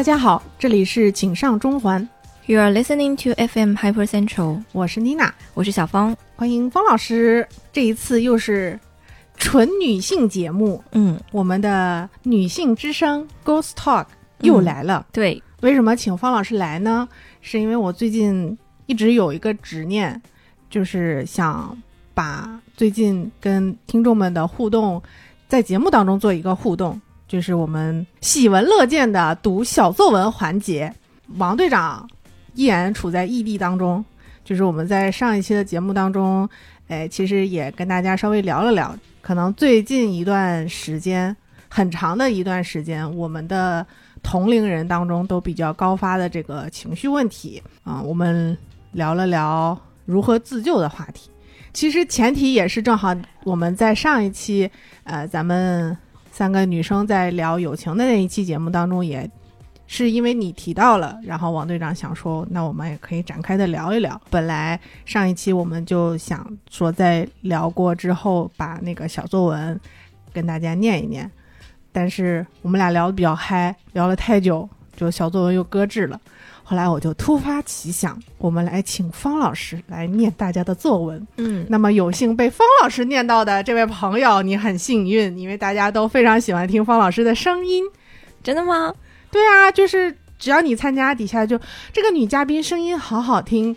大家好，这里是请上中环，You are listening to FM Hyper Central，我是妮娜，我是小芳。欢迎方老师。这一次又是纯女性节目，嗯，我们的女性之声 Ghost Talk 又来了。对，为什么请方老师来呢？是因为我最近一直有一个执念，就是想把最近跟听众们的互动，在节目当中做一个互动，就是我们喜闻乐见的读小作文环节。王队长依然处在异地当中，就是我们在上一期的节目当中，哎，其实也跟大家稍微聊了聊，可能最近一段时间，很长的一段时间，我们的同龄人当中都比较高发的这个情绪问题啊、我们聊了聊如何自救的话题。其实前提也是正好我们在上一期，呃，咱们三个女生在聊友情的那一期节目当中，也是因为你提到了，然后王队长想说，那我们也可以展开的聊一聊。本来上一期我们就想说，在聊过之后，把那个小作文跟大家念一念，但是我们俩聊的比较嗨，聊了太久，就小作文又搁置了。后来我就突发奇想，我们来请方老师来念大家的作文。嗯，那么有幸被方老师念到的这位朋友，你很幸运，因为大家都非常喜欢听方老师的声音。真的吗？对啊，就是只要你参加，底下就这个女嘉宾声音好好听。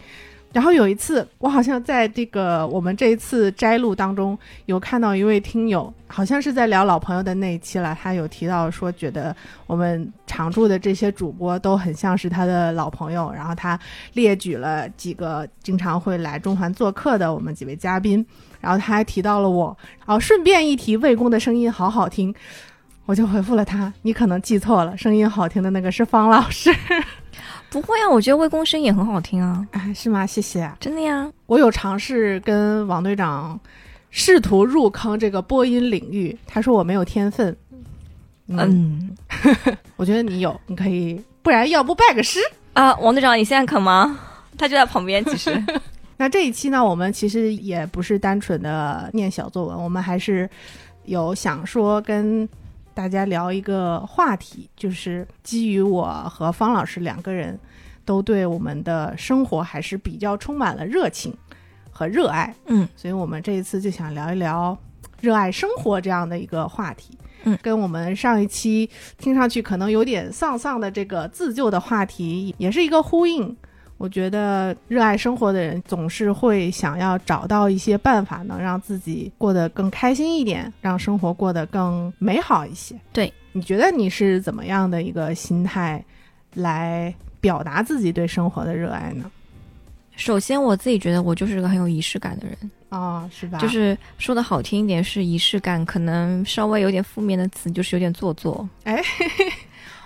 然后有一次，我好像在这个我们这一次摘录当中有看到一位听友，好像是在聊老朋友的那一期了，他有提到说，觉得我们常驻的这些主播都很像是他的老朋友，然后他列举了几个经常会来中环做客的我们几位嘉宾，然后他还提到了我，然后顺便一提魏公的声音好好听，我就回复了他，你可能记错了，声音好听的那个是方老师，不会啊，我觉得魏公声音也很好听啊，哎，是吗？谢谢。真的呀。我有尝试跟王队长试图入坑这个播音领域，他说我没有天分。嗯 我觉得你有，你可以，不然要不拜个师。啊，王队长，你现在肯吗？他就在旁边，其实。那这一期呢，我们其实也不是单纯的念小作文，我们还是有想说跟大家聊一个话题，就是基于我和方老师两个人都对我们的生活还是比较充满了热情和热爱，嗯，所以我们这一次就想聊一聊热爱生活这样的一个话题。嗯跟我们上一期听上去可能有点丧丧的这个自救的话题也是一个呼应。我觉得热爱生活的人总是会想要找到一些办法，能让自己过得更开心一点，让生活过得更美好一些。对，你觉得你是怎么样的一个心态来表达自己对生活的热爱呢？首先，我自己觉得我就是个很有仪式感的人，哦，是吧？就是说的好听一点是仪式感，可能稍微有点负面的词就是有点做作。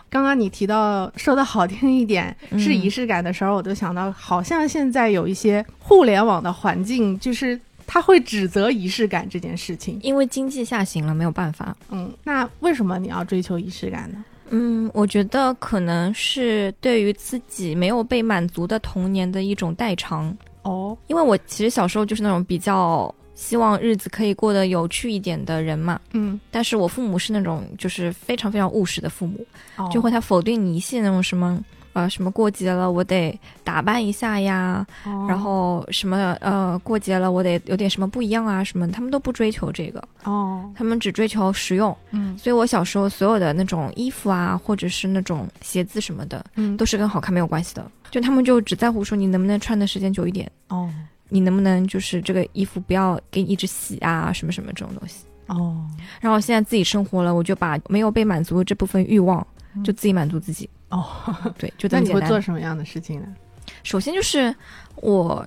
刚刚你提到说的好听一点嗯是仪式感的时候，我就想到，好像现在有一些互联网的环境，就是他会指责仪式感这件事情。因为经济下行了，没有办法。嗯，那为什么你要追求仪式感呢？嗯，我觉得可能是对于自己没有被满足的童年的一种代偿。哦，因为我其实小时候就是那种比较希望日子可以过得有趣一点的人嘛，嗯，但是我父母是那种就是非常非常务实的父母，哦。就会他否定你一切那种什么。呃，什么过节了，我得打扮一下呀，哦。然后什么呃，过节了，我得有点什么不一样啊，什么，他们都不追求这个，哦，他们只追求实用。嗯。所以我小时候所有的那种衣服啊，或者是那种鞋子什么的，嗯，都是跟好看没有关系的。就他们就只在乎说你能不能穿的时间久一点，哦你能不能就是这个衣服不要给你一直洗啊，什么什么这种东西。哦，然后现在自己生活了，我就把没有被满足的这部分欲望，嗯就自己满足自己。哦，对，就这那你会。做什么样的事情呢？首先就是我，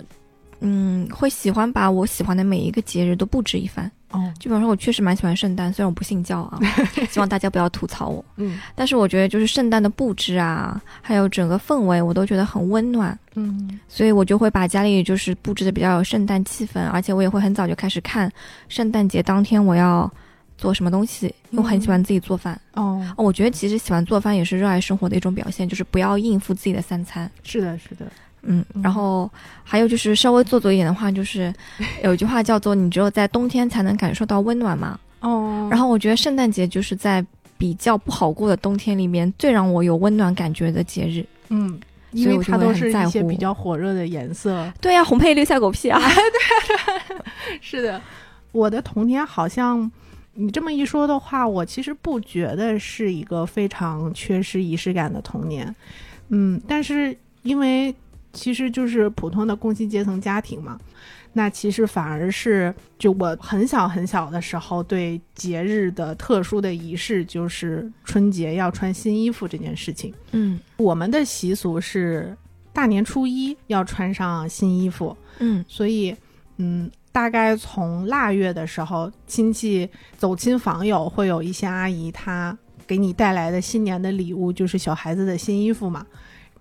嗯，会喜欢把我喜欢的每一个节日都布置一番。哦，就比方说，我确实蛮喜欢圣诞，虽然我不信教啊，希望大家不要吐槽我。嗯但是我觉得就是圣诞的布置啊，还有整个氛围，我都觉得很温暖，嗯所以我就会把家里就是布置的比较有圣诞气氛，而且我也会很早就开始看圣诞节当天我要做什么东西，因为我很喜欢自己做饭。哦，哦，我觉得其实喜欢做饭也是热爱生活的一种表现，就是不要应付自己的三餐。是的，是的，嗯嗯，然后还有就是稍微做作一点的话，就是 有一句话叫做“你只有在冬天才能感受到温暖”嘛。哦，然后我觉得圣诞节就是在比较不好过的冬天里面最让我有温暖感觉的节日。嗯，因为它都是一些比较火热的颜色。对呀、红配绿赛狗屁啊！对是的，我的童年好像你这么一说的话，我其实不觉得是一个非常缺失仪式感的童年。嗯，但是因为其实就是普通的工薪阶层家庭嘛，那其实反而是就我很小很小的时候对节日的特殊的仪式，就是春节要穿新衣服这件事情。嗯我们的习俗是大年初一要穿上新衣服，嗯所以，嗯，大概从腊月的时候，亲戚走亲访友，会有一些阿姨她给你带来的新年的礼物，就是小孩子的新衣服嘛。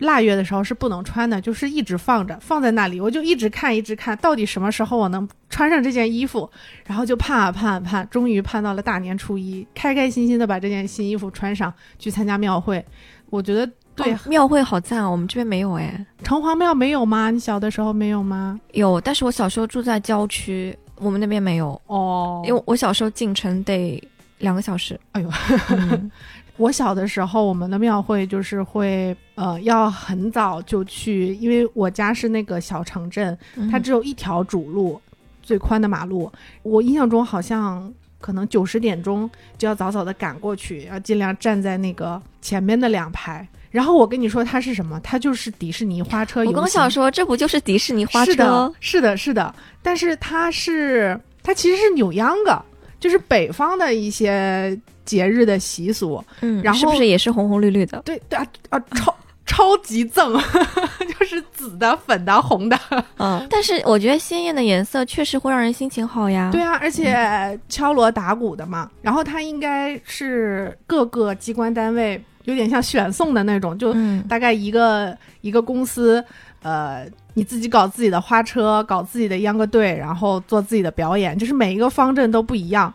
腊月的时候是不能穿的，就是一直放着，放在那里，我就一直看，一直看，到底什么时候我能穿上这件衣服？然后就盼啊盼啊盼，终于盼到了大年初一，开开心心的把这件新衣服穿上去参加庙会。我觉得对，哦庙会好赞啊！我们这边没有哎，城隍庙没有吗？你小的时候没有吗？有，但是我小时候住在郊区，我们那边没有，哦因为我小时候进城得两个小时。哎呦嗯 我小的时候，我们的庙会就是会，呃，要很早就去，因为我家是那个小城镇，它嗯只有一条主路，最宽的马路。我印象中好像可能九十点钟就要早早的赶过去，要尽量站在那个前面的两排。然后我跟你说它是什么？它就是迪士尼花车游我行。刚想说，这不就是迪士尼花车是的车？，是的，是的，但是它是它其实是扭秧歌，就是北方的一些节日的习俗。嗯，然后是不是也是红红绿绿的？对对啊啊，超 超级赠，就是紫的、粉的、红的。嗯，但是我觉得鲜艳的颜色确实会让人心情好呀。对啊，而且敲锣打鼓的嘛，然后它应该是各个机关单位有点像选送的那种，就嗯，大概一个一个公司，呃，你自己搞自己的花车，搞自己的秧歌队，然后做自己的表演，就是每一个方阵都不一样。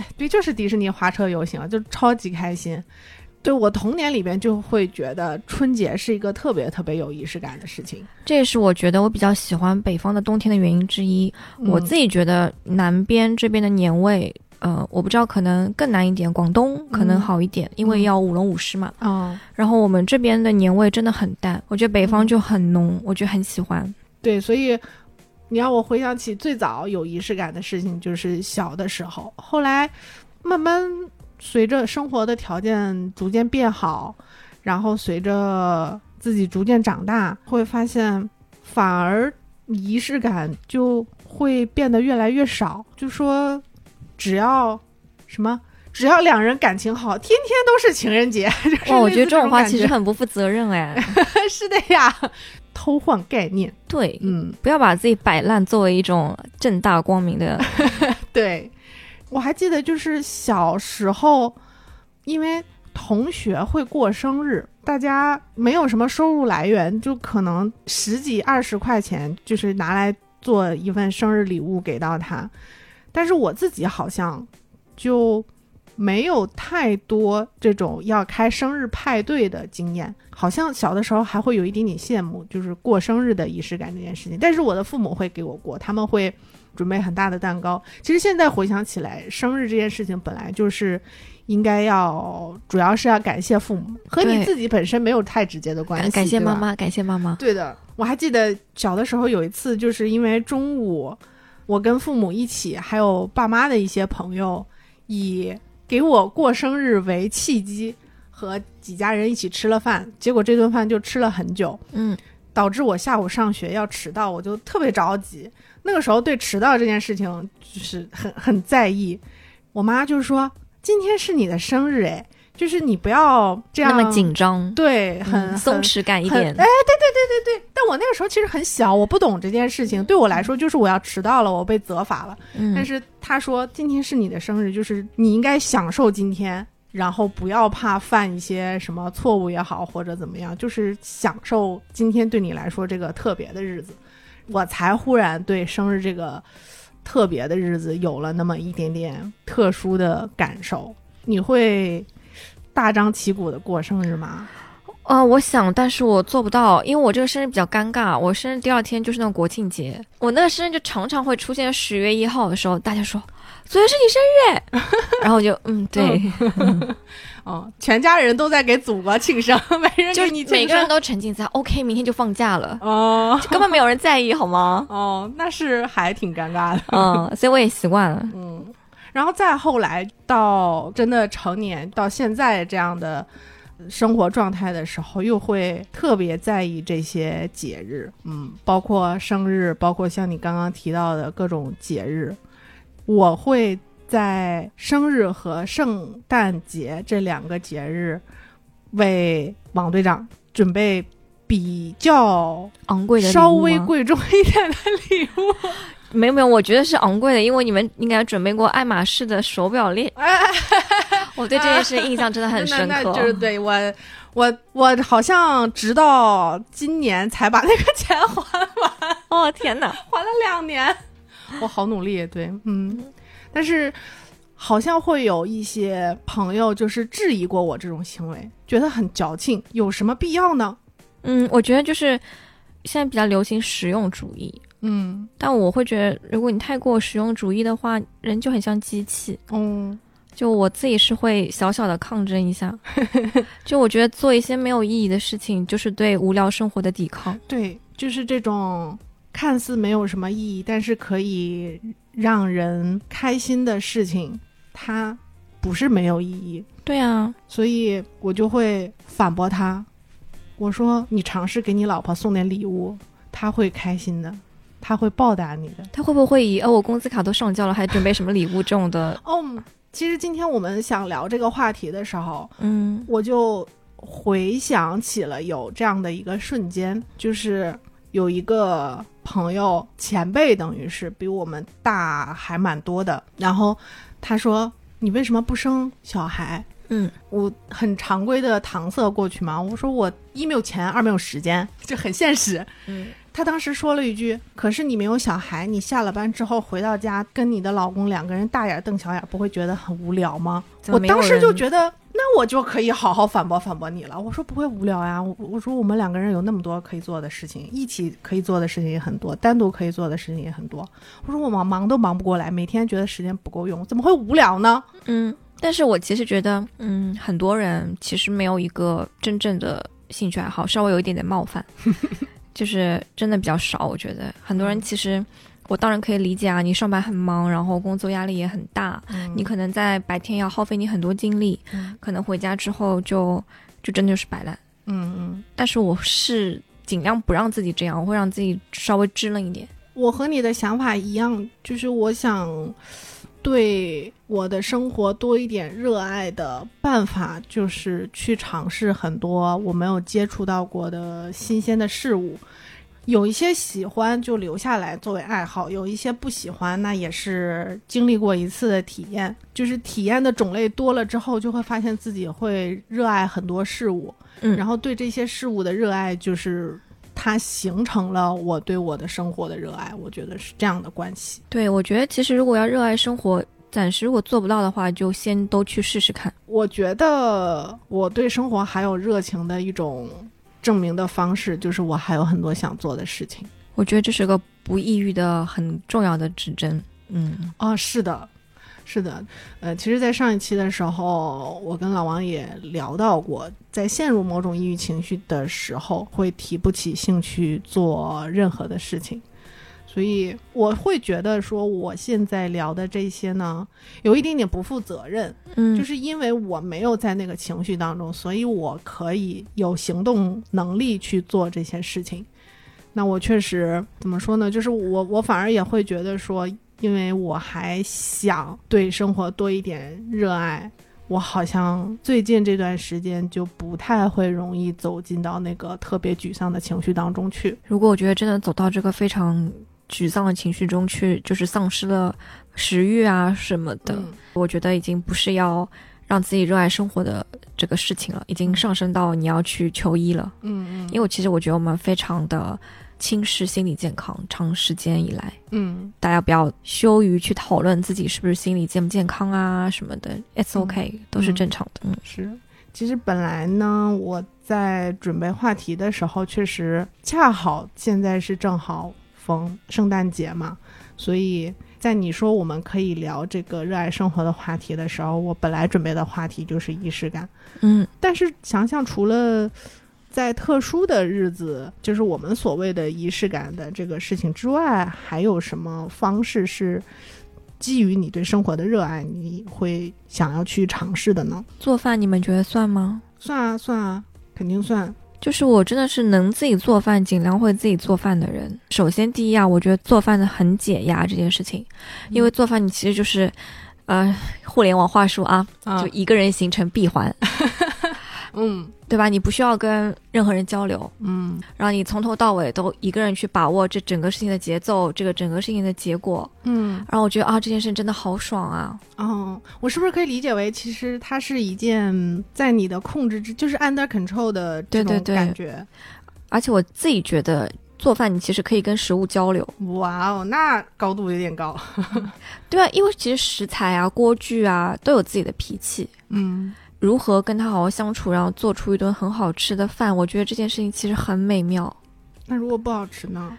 对对，就是迪士尼花车游行，就超级开心。对我童年里边就会觉得春节是一个特别特别有仪式感的事情。这也是我觉得我比较喜欢北方的冬天的原因之一。我自己己觉得南边这边的年味，呃，我不知道可能更难一点，广东可能好一点，因为要舞龙舞狮嘛。啊、然后我们这边的年味真的很淡，我觉得北方嗯就很浓，我觉得很喜欢。对，所以你让我回想起最早有仪式感的事情，就是小的时候。后来慢慢随着生活的条件逐渐变好，然后随着自己逐渐长大，会发现反而仪式感就会变得越来越少。就说只要什么。只要两人感情好，天天都是情人节。就是哇，我觉得这种话其实很不负责任哎。是的呀，偷换概念。对，嗯，不要把自己摆烂作为一种正大光明的。对，我还记得就是小时候，因为同学会过生日，大家没有什么收入来源，就可能十几二十块钱，就是拿来做一份生日礼物给到他。但是我自己好像就没有太多这种要开生日派对的经验，好像小的时候还会有一点点羡慕，就是过生日的仪式感这件事情。但是我的父母会给我过，他们会准备很大的蛋糕。其实现在回想起来，生日这件事情本来就是应该要，主要是要感谢父母，和你自己本身没有太直接的关系。感谢妈妈，感谢妈妈。对的，我还记得小的时候有一次，就是因为中午我跟父母一起，还有爸妈的一些朋友，以给我过生日为契机，和几家人一起吃了饭。结果这顿饭就吃了很久，嗯，导致我下午上学要迟到，我就特别着急。那个时候对迟到这件事情就是很很在意。我妈就说：“今天是你的生日，哎，就是你不要这样那么紧张，对，很、嗯松弛感一点哎，。对对对对对，但我那个时候其实很小，我不懂这件事情。对我来说，就是我要迟到了，我被责罚了。嗯，但是他说今天是你的生日，就是你应该享受今天，然后不要怕犯一些什么错误也好，或者怎么样，就是享受今天对你来说这个特别的日子。我才忽然对生日这个特别的日子有了那么一点点特殊的感受。你会大张旗鼓的过生日吗？呃，我想，但是我做不到，因为我这个生日比较尴尬。我生日第二天就是那种国庆节，我那个生日就常常会出现十月一号的时候，大家说昨天是你生日哎，然后我就嗯对，嗯，全家人都在给祖国庆生，没人就是你。每个人都沉浸在 OK，明天就放假了，哦根本没有人在意，好吗？哦，那是还挺尴尬的。嗯，所以我也习惯了。嗯，然后再后来到真的成年到现在这样的生活状态的时候，又会特别在意这些节日，嗯，包括生日，包括像你刚刚提到的各种节日，我会在生日和圣诞节这两个节日为王队长准备比较昂贵的稍微贵重一点的礼物。没有没有，我觉得是昂贵的，因为你们应该准备过爱马仕的手表链，哎，我对这件事印象真的很深刻。那那就是对我，我我好像直到今年才把那个钱还完，哦天哪！还了两年，我好努力，对，嗯，但是好像会有一些朋友就是质疑过我这种行为，觉得很矫情，有什么必要呢？嗯，我觉得就是现在比较流行实用主义，嗯，但我会觉得，如果你太过实用主义的话，人就很像机器。嗯，就我自己是会小小的抗争一下，就我觉得做一些没有意义的事情，就是对无聊生活的抵抗。对，就是这种看似没有什么意义，但是可以让人开心的事情，它不是没有意义。对啊，所以我就会反驳他，我说你尝试给你老婆送点礼物，她会开心的，她会报答你的。他会不会以哦我工资卡都上交了，还准备什么礼物这种的？哦，其实今天我们想聊这个话题的时候，嗯我就回想起了有这样的一个瞬间，就是有一个朋友前辈，等于是比我们大还蛮多的，然后他说：“你为什么不生小孩？”嗯，我很常规的搪塞过去嘛，我说我一没有钱，二没有时间，就很现实。嗯，他当时说了一句：“可是你没有小孩，你下了班之后回到家，跟你的老公两个人大眼瞪小眼，不会觉得很无聊吗？”我当时就觉得，那我就可以好好反驳反驳你了。我说不会无聊呀，我我说我们两个人有那么多可以做的事情，一起可以做的事情也很多，单独可以做的事情也很多。我说我忙忙都忙不过来，每天觉得时间不够用，怎么会无聊呢？嗯，但是我其实觉得，嗯，很多人其实没有一个真正的兴趣爱好，稍微有一点点冒犯，就是真的比较少。我觉得很多人其实，我当然可以理解啊，你上班很忙，然后工作压力也很大，你可能在白天要耗费你很多精力，嗯可能回家之后就就真的就是摆烂。嗯嗯。但是我是尽量不让自己这样，我会让自己稍微支棱一点。我和你的想法一样，就是我想对我的生活多一点热爱的办法，就是去尝试很多我没有接触到过的新鲜的事物。有一些喜欢就留下来作为爱好，有一些不喜欢，那也是经历过一次的体验。就是体验的种类多了之后，就会发现自己会热爱很多事物，嗯然后对这些事物的热爱，就是它形成了我对我的生活的热爱。我觉得是这样的关系。对，我觉得其实如果要热爱生活，暂时如果做不到的话，就先都去试试看。我觉得我对生活还有热情的一种证明的方式，就是我还有很多想做的事情。我觉得这是个不抑郁的很重要的指针。嗯哦，是的，是的，呃，其实，在上一期的时候，我跟老王也聊到过，在陷入某种抑郁情绪的时候，会提不起兴趣做任何的事情。所以我会觉得说，我现在聊的这些呢，有一点点不负责任，嗯，就是因为我没有在那个情绪当中，所以我可以有行动能力去做这些事情。那我确实怎么说呢？就是我我反而也会觉得说，因为我还想对生活多一点热爱，我好像最近这段时间就不太会容易走进到那个特别沮丧的情绪当中去。如果我觉得真的走到这个非常沮丧的情绪中去，就是丧失了食欲啊什么的，嗯我觉得已经不是要让自己热爱生活的这个事情了，已经上升到你要去求医了。嗯嗯，因为其实我觉得我们非常的轻视心理健康，长时间以来。嗯大家不要羞于去讨论自己是不是心理健不健康啊什么的，it's OK，、都是正常的。嗯是，其实本来呢，我在准备话题的时候，确实恰好现在是正好逢圣诞节嘛，所以在你说我们可以聊这个热爱生活的话题的时候，我本来准备的话题就是仪式感。嗯但是想想，除了在特殊的日子，就是我们所谓的仪式感的这个事情之外，还有什么方式是基于你对生活的热爱，你会想要去尝试的呢？做饭你们觉得算吗？算啊，算啊，肯定算。就是我真的是能自己做饭，尽量会自己做饭的人。首先第一啊，我觉得做饭的很解压这件事情，因为做饭你其实就是，呃，互联网话术啊，啊就一个人形成闭环，嗯对吧？你不需要跟任何人交流，嗯然后你从头到尾都一个人去把握这整个事情的节奏，这个整个事情的结果。嗯然后我觉得啊，这件事真的好爽啊！哦，我是不是可以理解为，其实它是一件在你的控制之，就是 under control 的这种对对对感觉？而且我自己觉得做饭你其实可以跟食物交流，哇哦，那高度有点高。对啊，因为其实食材啊、锅具啊都有自己的脾气。嗯如何跟他好好相处，然后做出一顿很好吃的饭，我觉得这件事情其实很美妙。那如果不好吃呢？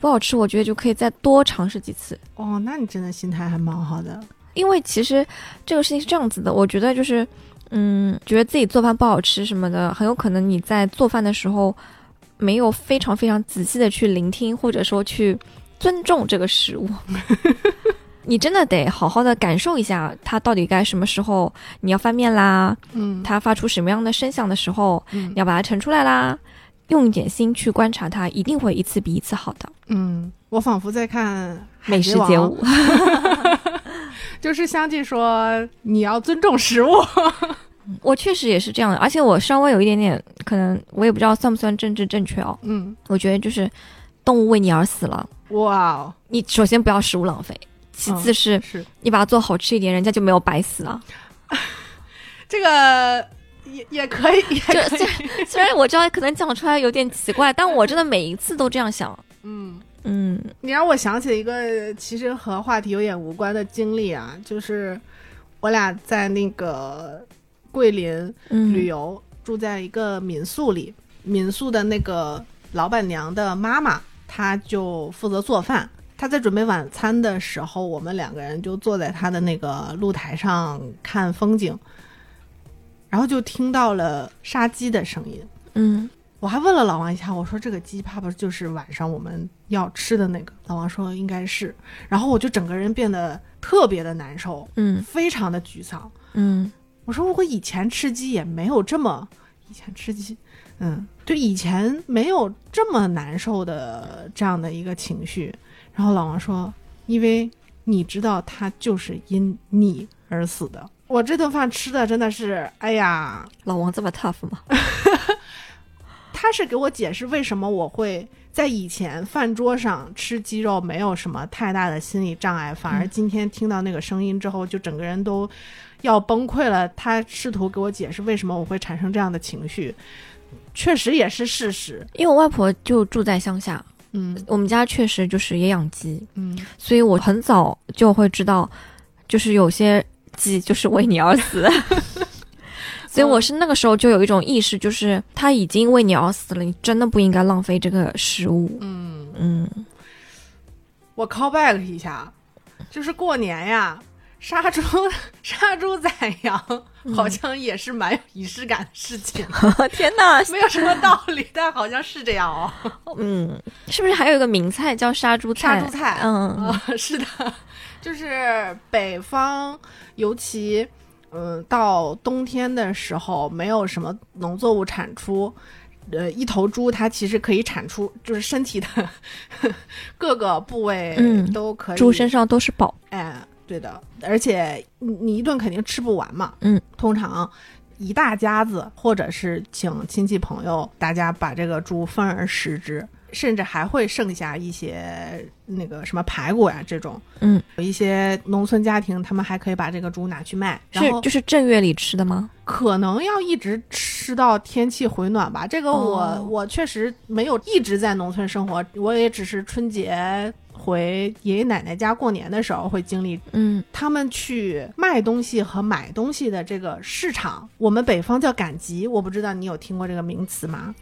不好吃，我觉得就可以再多尝试几次。哦，那你真的心态还蛮好的。因为其实这个事情是这样子的，我觉得就是，嗯，觉得自己做饭不好吃什么的，很有可能你在做饭的时候没有非常非常仔细的去聆听，或者说去尊重这个食物。你真的得好好的感受一下，它到底该什么时候你要翻面啦，嗯，它发出什么样的声响的时候，嗯你要把它盛出来啦。用一点心去观察它，一定会一次比一次好的。嗯，我仿佛在看《海美食街舞，就是相继说你要尊重食物。我确实也是这样的，而且我稍微有一点点，可能我也不知道算不算政治正确哦。嗯，我觉得就是动物为你而死了，哇哦，你首先不要食物浪费，其次是是你把它做好吃一点，人家就没有白死了。这个也也可以，也这可以这虽然我知道可能讲出来有点奇怪，但我真的每一次都这样想。嗯。嗯你让我想起一个其实和话题有点无关的经历啊，就是我俩在那个桂林嗯，旅游，住在一个民宿里，民宿的那个老板娘的妈妈，她就负责做饭。她在准备晚餐的时候，我们两个人就坐在他的那个露台上看风景，然后就听到了杀鸡的声音。嗯我还问了老王一下，我说这个鸡怕不就是晚上我们要吃的那个？老王说应该是。然后我就整个人变得特别的难受，嗯非常的沮丧。嗯我说我以前吃鸡也没有这么，以前吃鸡，嗯，就以前没有这么难受的这样的一个情绪。然后老王说，因为你知道他就是因你而死的。我这顿饭吃的真的是，哎呀，老王这么 tough 吗？他是给我解释为什么我会在以前饭桌上吃鸡肉没有什么太大的心理障碍，反而嗯今天听到那个声音之后，就整个人都要崩溃了。他试图给我解释为什么我会产生这样的情绪，确实也是事实。因为我外婆就住在乡下，嗯我们家确实就是也养鸡，嗯所以我很早就会知道，就是有些鸡就是为你而死。所以我是那个时候就有一种意识，就是它已经为你而死了，你真的不应该浪费这个食物。嗯，嗯，我 call back 一下，就是过年呀。杀猪、杀猪宰羊，好像也是蛮有仪式感的事情，天哪，没有什么道理，但好像是这样哦。嗯，是不是还有一个名菜叫杀猪菜？杀猪菜，嗯，啊、是的，就是北方，尤其嗯、到冬天的时候，没有什么农作物产出。呃，一头猪它其实可以产出，就是身体的 各个部位嗯都可以。猪身上都是宝。哎，对的，而且你你一顿肯定吃不完嘛。嗯，通常一大家子，或者是请亲戚朋友，大家把这个猪分而食之，甚至还会剩下一些那个什么排骨呀这种。嗯，有一些农村家庭，他们还可以把这个猪拿去卖，然后是就是正月里吃的吗？可能要一直吃到天气回暖吧。这个我、哦我确实没有一直在农村生活，我也只是春节回爷爷奶奶家过年的时候会经历嗯他们去卖东西和买东西的这个市场，我们北方叫赶集，我不知道你有听过这个名词吗？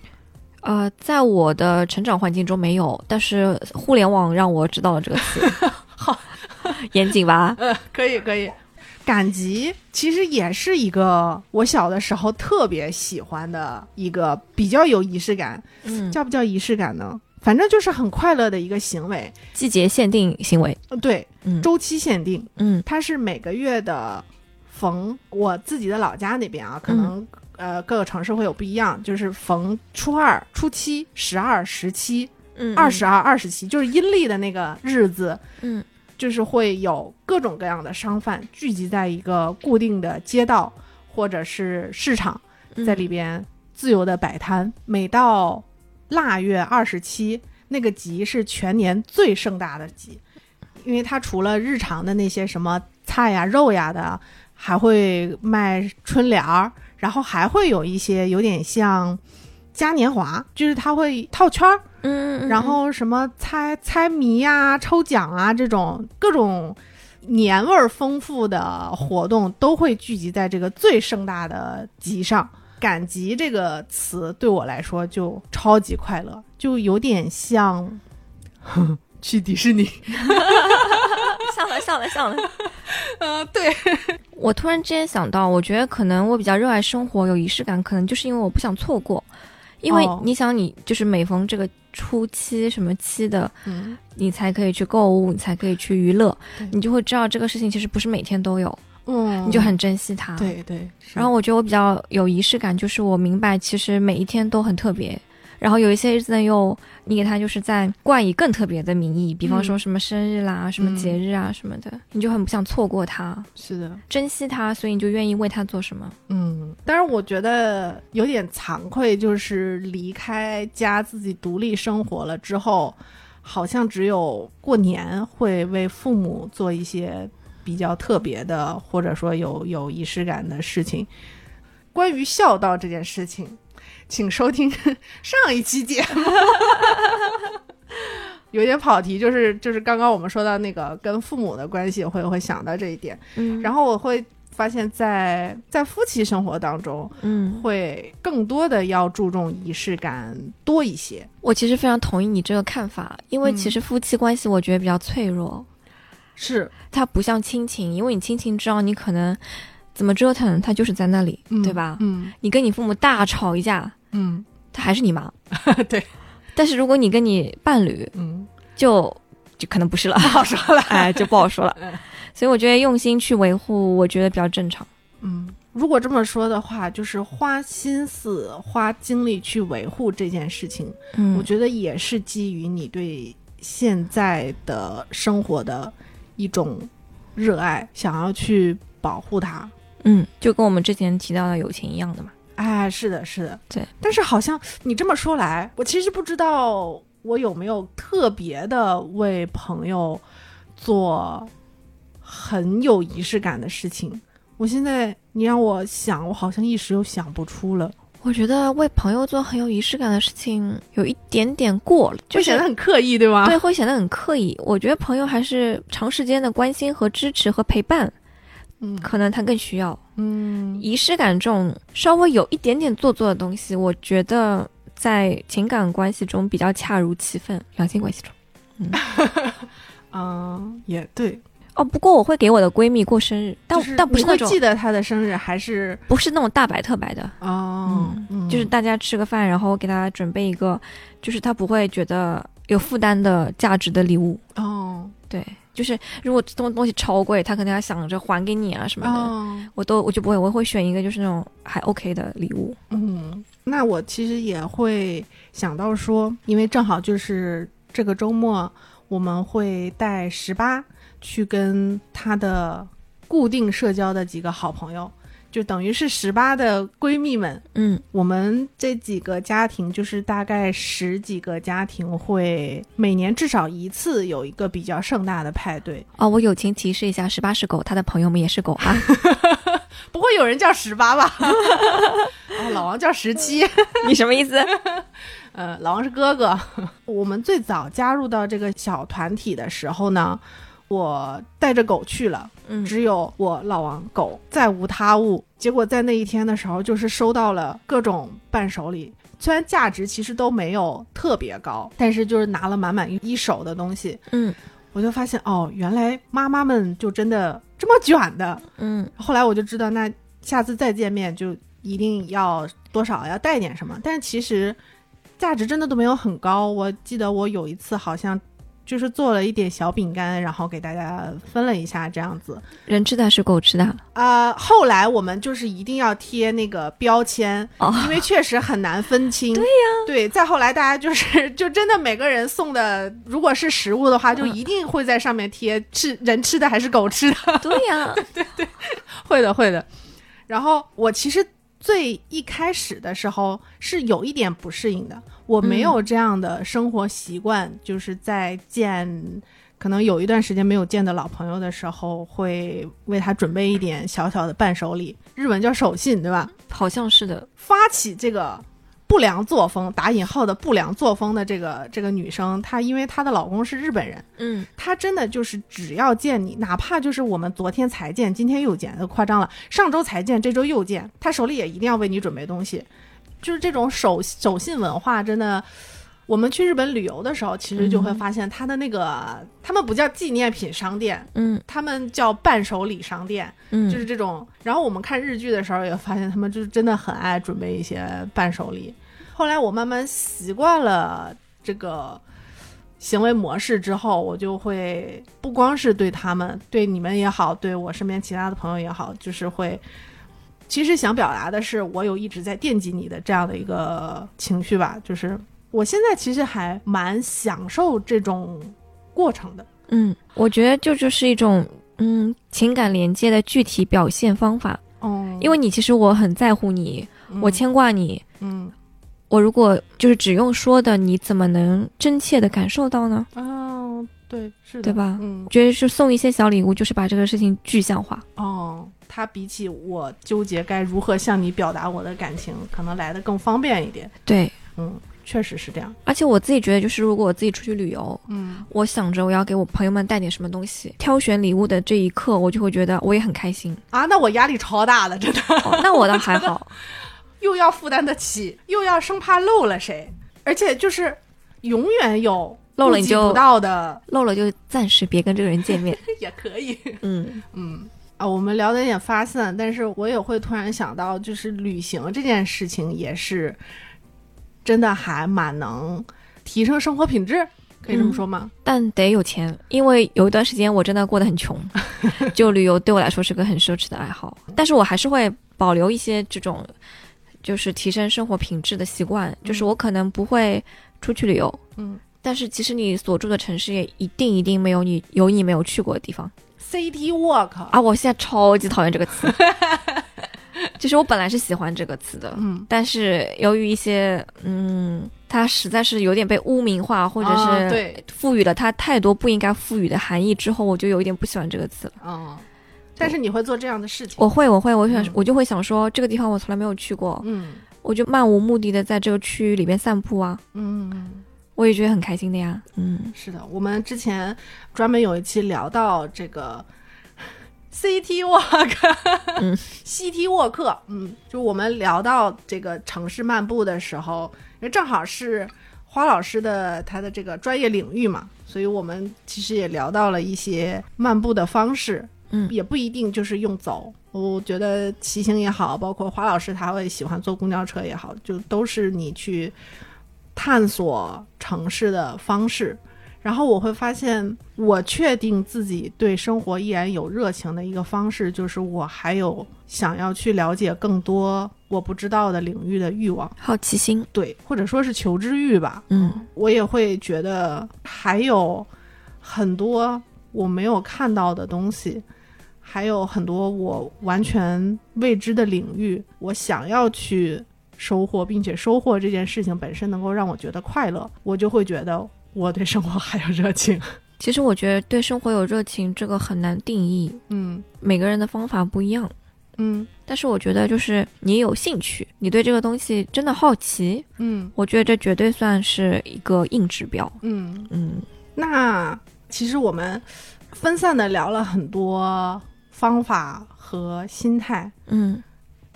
呃，在我的成长环境中没有，但是互联网让我知道了这个词。好，严谨吧？呃，可以可以。赶集其实也是一个我小的时候特别喜欢的一个比较有仪式感，嗯，叫不叫仪式感呢？反正就是很快乐的一个行为。季节限定行为，呃对，嗯。周期限定，嗯。它是每个月的逢我自己的老家那边啊，可能、呃各个城市会有不一样，就是逢初二、初七、十二、十七、嗯二十二、二十七，就是阴历的那个日子，嗯。就是会有各种各样的商贩聚集在一个固定的街道或者是市场，嗯。在里边自由的摆摊。每到腊月二十七，那个集是全年最盛大的集，因为它除了日常的那些什么菜呀、肉呀的，还会卖春联儿，然后还会有一些有点像嘉年华，就是它会套圈儿。嗯，嗯然后什么猜猜谜呀、抽奖啊这种各种年味儿丰富的活动都会聚集在这个最盛大的集上。赶集这个词对我来说就超级快乐，就有点像 去迪士尼。笑了笑了笑了。呃，对，我突然之间想到，我觉得可能我比较热爱生活，有仪式感，可能就是因为我不想错过。因为哦你想，你就是每逢这个初七什么七的，嗯，你才可以去购物，你才可以去娱乐，你就会知道这个事情其实不是每天都有，嗯，你就很珍惜它。。对对。然后我觉得我比较有仪式感，就是我明白其实每一天都很特别，然后有一些日子呢又你给他就是在冠以更特别的名义，比方说什么生日啦、什么节日啊什么的，你就很不想错过他，是的，珍惜他，所以你就愿意为他做什么。嗯，但是我觉得有点惭愧，就是离开家自己独立生活了之后，好像只有过年会为父母做一些比较特别的，或者说有有仪式感的事情。关于孝道这件事情，请收听 上一期节目。有点跑题，就是就是刚刚我们说到那个跟父母的关系，我会会想到这一点。嗯然后我会发现在，在夫妻生活当中，嗯，会更多的要注重仪式感多一些。我其实非常同意你这个看法，因为嗯其实夫妻关系我觉得比较脆弱，是，它不像亲情，因为你亲情知道你可能怎么折腾，它就是在那里，对吧？嗯你跟你父母大吵一架，嗯，他还是你妈。对，但是如果你跟你伴侣，嗯，就就可能不是了，不好说了。哎，就不好说了嗯。所以我觉得用心去维护，我觉得比较正常。嗯，如果这么说的话，就是花心思、花精力去维护这件事情，嗯我觉得也是基于你对现在的生活的一种热爱，想要去保护它。嗯，就跟我们之前提到的友情一样的嘛。哎，是的，是的，对。但是好像你这么说来，我其实不知道我有没有特别的为朋友做很有仪式感的事情。我现在你让我想，我好像一时又想不出了，我觉得为朋友做很有仪式感的事情，有一点点过了，就是显得很刻意，对吗？对，会显得很刻意。我觉得朋友还是长时间的关心和支持和陪伴，嗯可能他更需要嗯仪式感这种稍微有一点点做作的东西。我觉得在情感关系中比较恰如其分，两性关系中。嗯，也对，哦，不过我会给我的闺蜜过生日，但、就是但不是那种记得她的生日，还是不是那种大白特白的，哦，嗯就是大家吃个饭，然后给她准备一个，就是她不会觉得有负担的价值的礼物。哦对，就是如果这东东西超贵，她可能要想着还给你啊什么的，哦。我都我就不会，我会选一个就是那种还 OK 的礼物。嗯，那我其实也会想到说，因为正好就是这个周末，我们会带十八去跟她的固定社交的几个好朋友，就等于是十八的闺蜜们。嗯我们这几个家庭，就是大概十几个家庭，会每年至少一次有一个比较盛大的派对。哦，我友情提示一下，十八是狗，他的朋友们也是狗啊。不会有人叫十八吧？哦，老王叫十七。你什么意思？呃，老王是哥哥。我们最早加入到这个小团体的时候呢，我带着狗去了，嗯只有我老王狗，再无他物。结果在那一天的时候，就是收到了各种伴手礼，虽然价值其实都没有特别高，但是就是拿了满满一手的东西，嗯我就发现哦，原来妈妈们就真的这么卷的。嗯后来我就知道，那下次再见面就一定要多少要带点什么，但是其实价值真的都没有很高。我记得我有一次好像就是做了一点小饼干，然后给大家分了一下这样子。人吃的还是狗吃的？啊，后来我们就是一定要贴那个标签，哦因为确实很难分清。对呀，对。再后来，大家就是就真的每个人送的，如果是食物的话，就嗯一定会在上面贴是人吃的还是狗吃的。对呀，对对会的，会的。然后我其实最一开始的时候是有一点不适应的，我没有这样的生活习惯，就是在见可能有一段时间没有见的老朋友的时候，会为他准备一点小小的伴手礼，日文叫手信，对吧？好像是的。发起这个不良作风（打引号的不良作风）的这个这个女生，她因为她的老公是日本人。嗯她真的就是只要见你，哪怕就是我们昨天才见，今天又见，呃夸张了。上周才见，这周又见，她手里也一定要为你准备东西。就是这种守守信文化，真的，我们去日本旅游的时候，其实就会发现他的那个，他们不叫纪念品商店，嗯他们叫伴手礼商店，嗯，就是这种。然后我们看日剧的时候，也发现他们就是真的很爱准备一些伴手礼。后来我慢慢习惯了这个行为模式之后，我就会不光是对他们，对你们也好，对我身边其他的朋友也好，就是会。其实想表达的是，我有一直在惦记你的这样的一个情绪吧。就是我现在其实还蛮享受这种过程的。嗯，我觉得这就是一种嗯情感连接的具体表现方法。哦，因为你其实我很在乎你，我牵挂你。嗯我如果就是只用说的，你怎么能真切的感受到呢？哦，对，是的，对吧嗯，觉得是送一些小礼物，就是把这个事情具象化。哦，他比起我纠结该如何向你表达我的感情，可能来的更方便一点。对，嗯，确实是这样。而且我自己觉得，就是如果我自己出去旅游，嗯，我想着我要给我朋友们带点什么东西，挑选礼物的这一刻，我就会觉得我也很开心。啊，那我压力超大的，真的，哦、那我倒还好，又要负担得起，又要生怕漏了谁，而且就是永远有漏了你就不到的漏了就暂时别跟这个人见面。也可以。嗯嗯啊，我们聊的有点发散，但是我也会突然想到，就是旅行这件事情也是真的还蛮能提升生活品质，可以这么说吗？但得有钱，因为有一段时间我真的过得很穷，就旅游对我来说是个很奢侈的爱好。但是我还是会保留一些这种，就是提升生活品质的习惯。就是我可能不会出去旅游，嗯但是其实你所住的城市也一定一定没有你有你没有去过的地方。，City Walk 啊，我现在超级讨厌这个词。其实我本来是喜欢这个词的，嗯但是由于一些嗯，它实在是有点被污名化，或者是啊对赋予了它太多不应该赋予的含义之后，我就有一点不喜欢这个词了。嗯，但是你会做这样的事情，我会，我会，我想，嗯我就会想说，这个地方我从来没有去过，嗯我就漫无目的的在这个区域里边散步啊，嗯，我也觉得很开心的呀。嗯是的，我们之前专门有一期聊到这个 City Walk，嗯，City Walk，嗯，就我们聊到这个城市漫步的时候，因为正好是花老师的他的这个专业领域嘛，所以我们其实也聊到了一些漫步的方式，嗯也不一定就是用走。我觉得骑行也好，包括花老师他会喜欢坐公交车也好，就都是你去探索城市的方式。然后我会发现，我确定自己对生活依然有热情的一个方式，就是我还有想要去了解更多我不知道的领域的欲望，好奇心，对，或者说是求知欲吧。嗯我也会觉得还有很多我没有看到的东西，还有很多我完全未知的领域，我想要去收获，并且收获这件事情本身能够让我觉得快乐，我就会觉得我对生活 还有热情。其实我觉得对生活有热情这个很难定义，嗯每个人的方法不一样。嗯但是我觉得，就是你有兴趣，你对这个东西真的好奇，嗯我觉得这绝对算是一个硬指标。嗯。嗯那其实我们分散的聊了很多方法和心态，嗯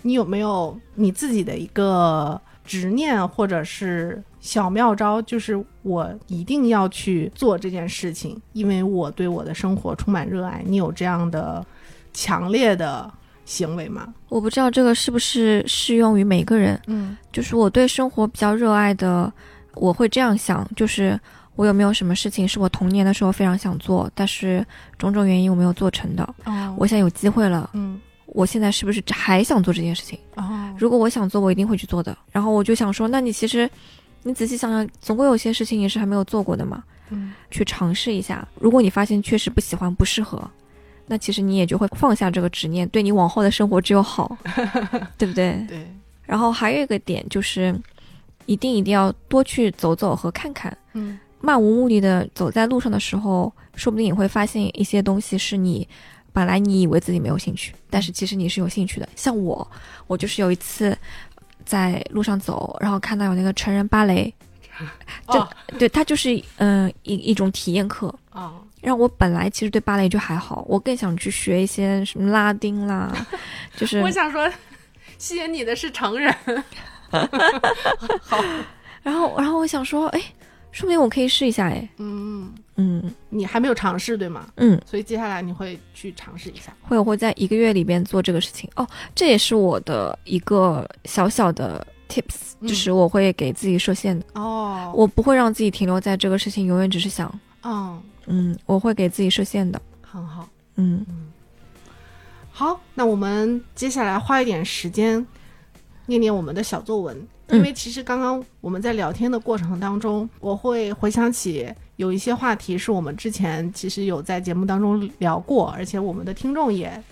你有没有你自己的一个执念或者是小妙招？就是我一定要去做这件事情，因为我对我的生活充满热爱。你有这样的强烈的行为吗？我不知道这个是不是适用于每个人。嗯就是我对生活比较热爱的，我会这样想，就是我有没有什么事情是我童年的时候非常想做，但是种种原因我没有做成的，哦我现在有机会了，嗯我现在是不是还想做这件事情？哦如果我想做，我一定会去做的。然后我就想说，那你其实，你仔细想想，总归有些事情也是还没有做过的嘛，嗯去尝试一下。如果你发现确实不喜欢、不适合，那其实你也就会放下这个执念，对你往后的生活只有好，对不对？对然后还有一个点就是，一定一定要多去走走和看看。嗯漫无目的的走在路上的时候，说不定你会发现一些东西是你本来你以为自己没有兴趣，但是其实你是有兴趣的。像我，我就是有一次在路上走，然后看到有那个成人芭蕾，这哦对它就是嗯、一一种体验课。哦让我本来其实对芭蕾就还好，我更想去学一些什么拉丁啦，就是 我想说，吸引你的是成人。好，然后然后我想说，哎，说不定我可以试一下，哎，嗯，嗯。你还没有尝试对吗？嗯，所以接下来你会去尝试一下。会我会在一个月里边做这个事情。哦，这也是我的一个小小的 tips，嗯。就是我会给自己设限的，哦，我不会让自己停留在这个事情，永远只是想，嗯，嗯，我会给自己设限的，很好。嗯。好，那我们接下来花一点时间念念我们的小作文，嗯因为其实刚刚我们在聊天的过程当中，我会回想起有一些话题是我们之前其实有在节目当中聊过，而且我们的听众也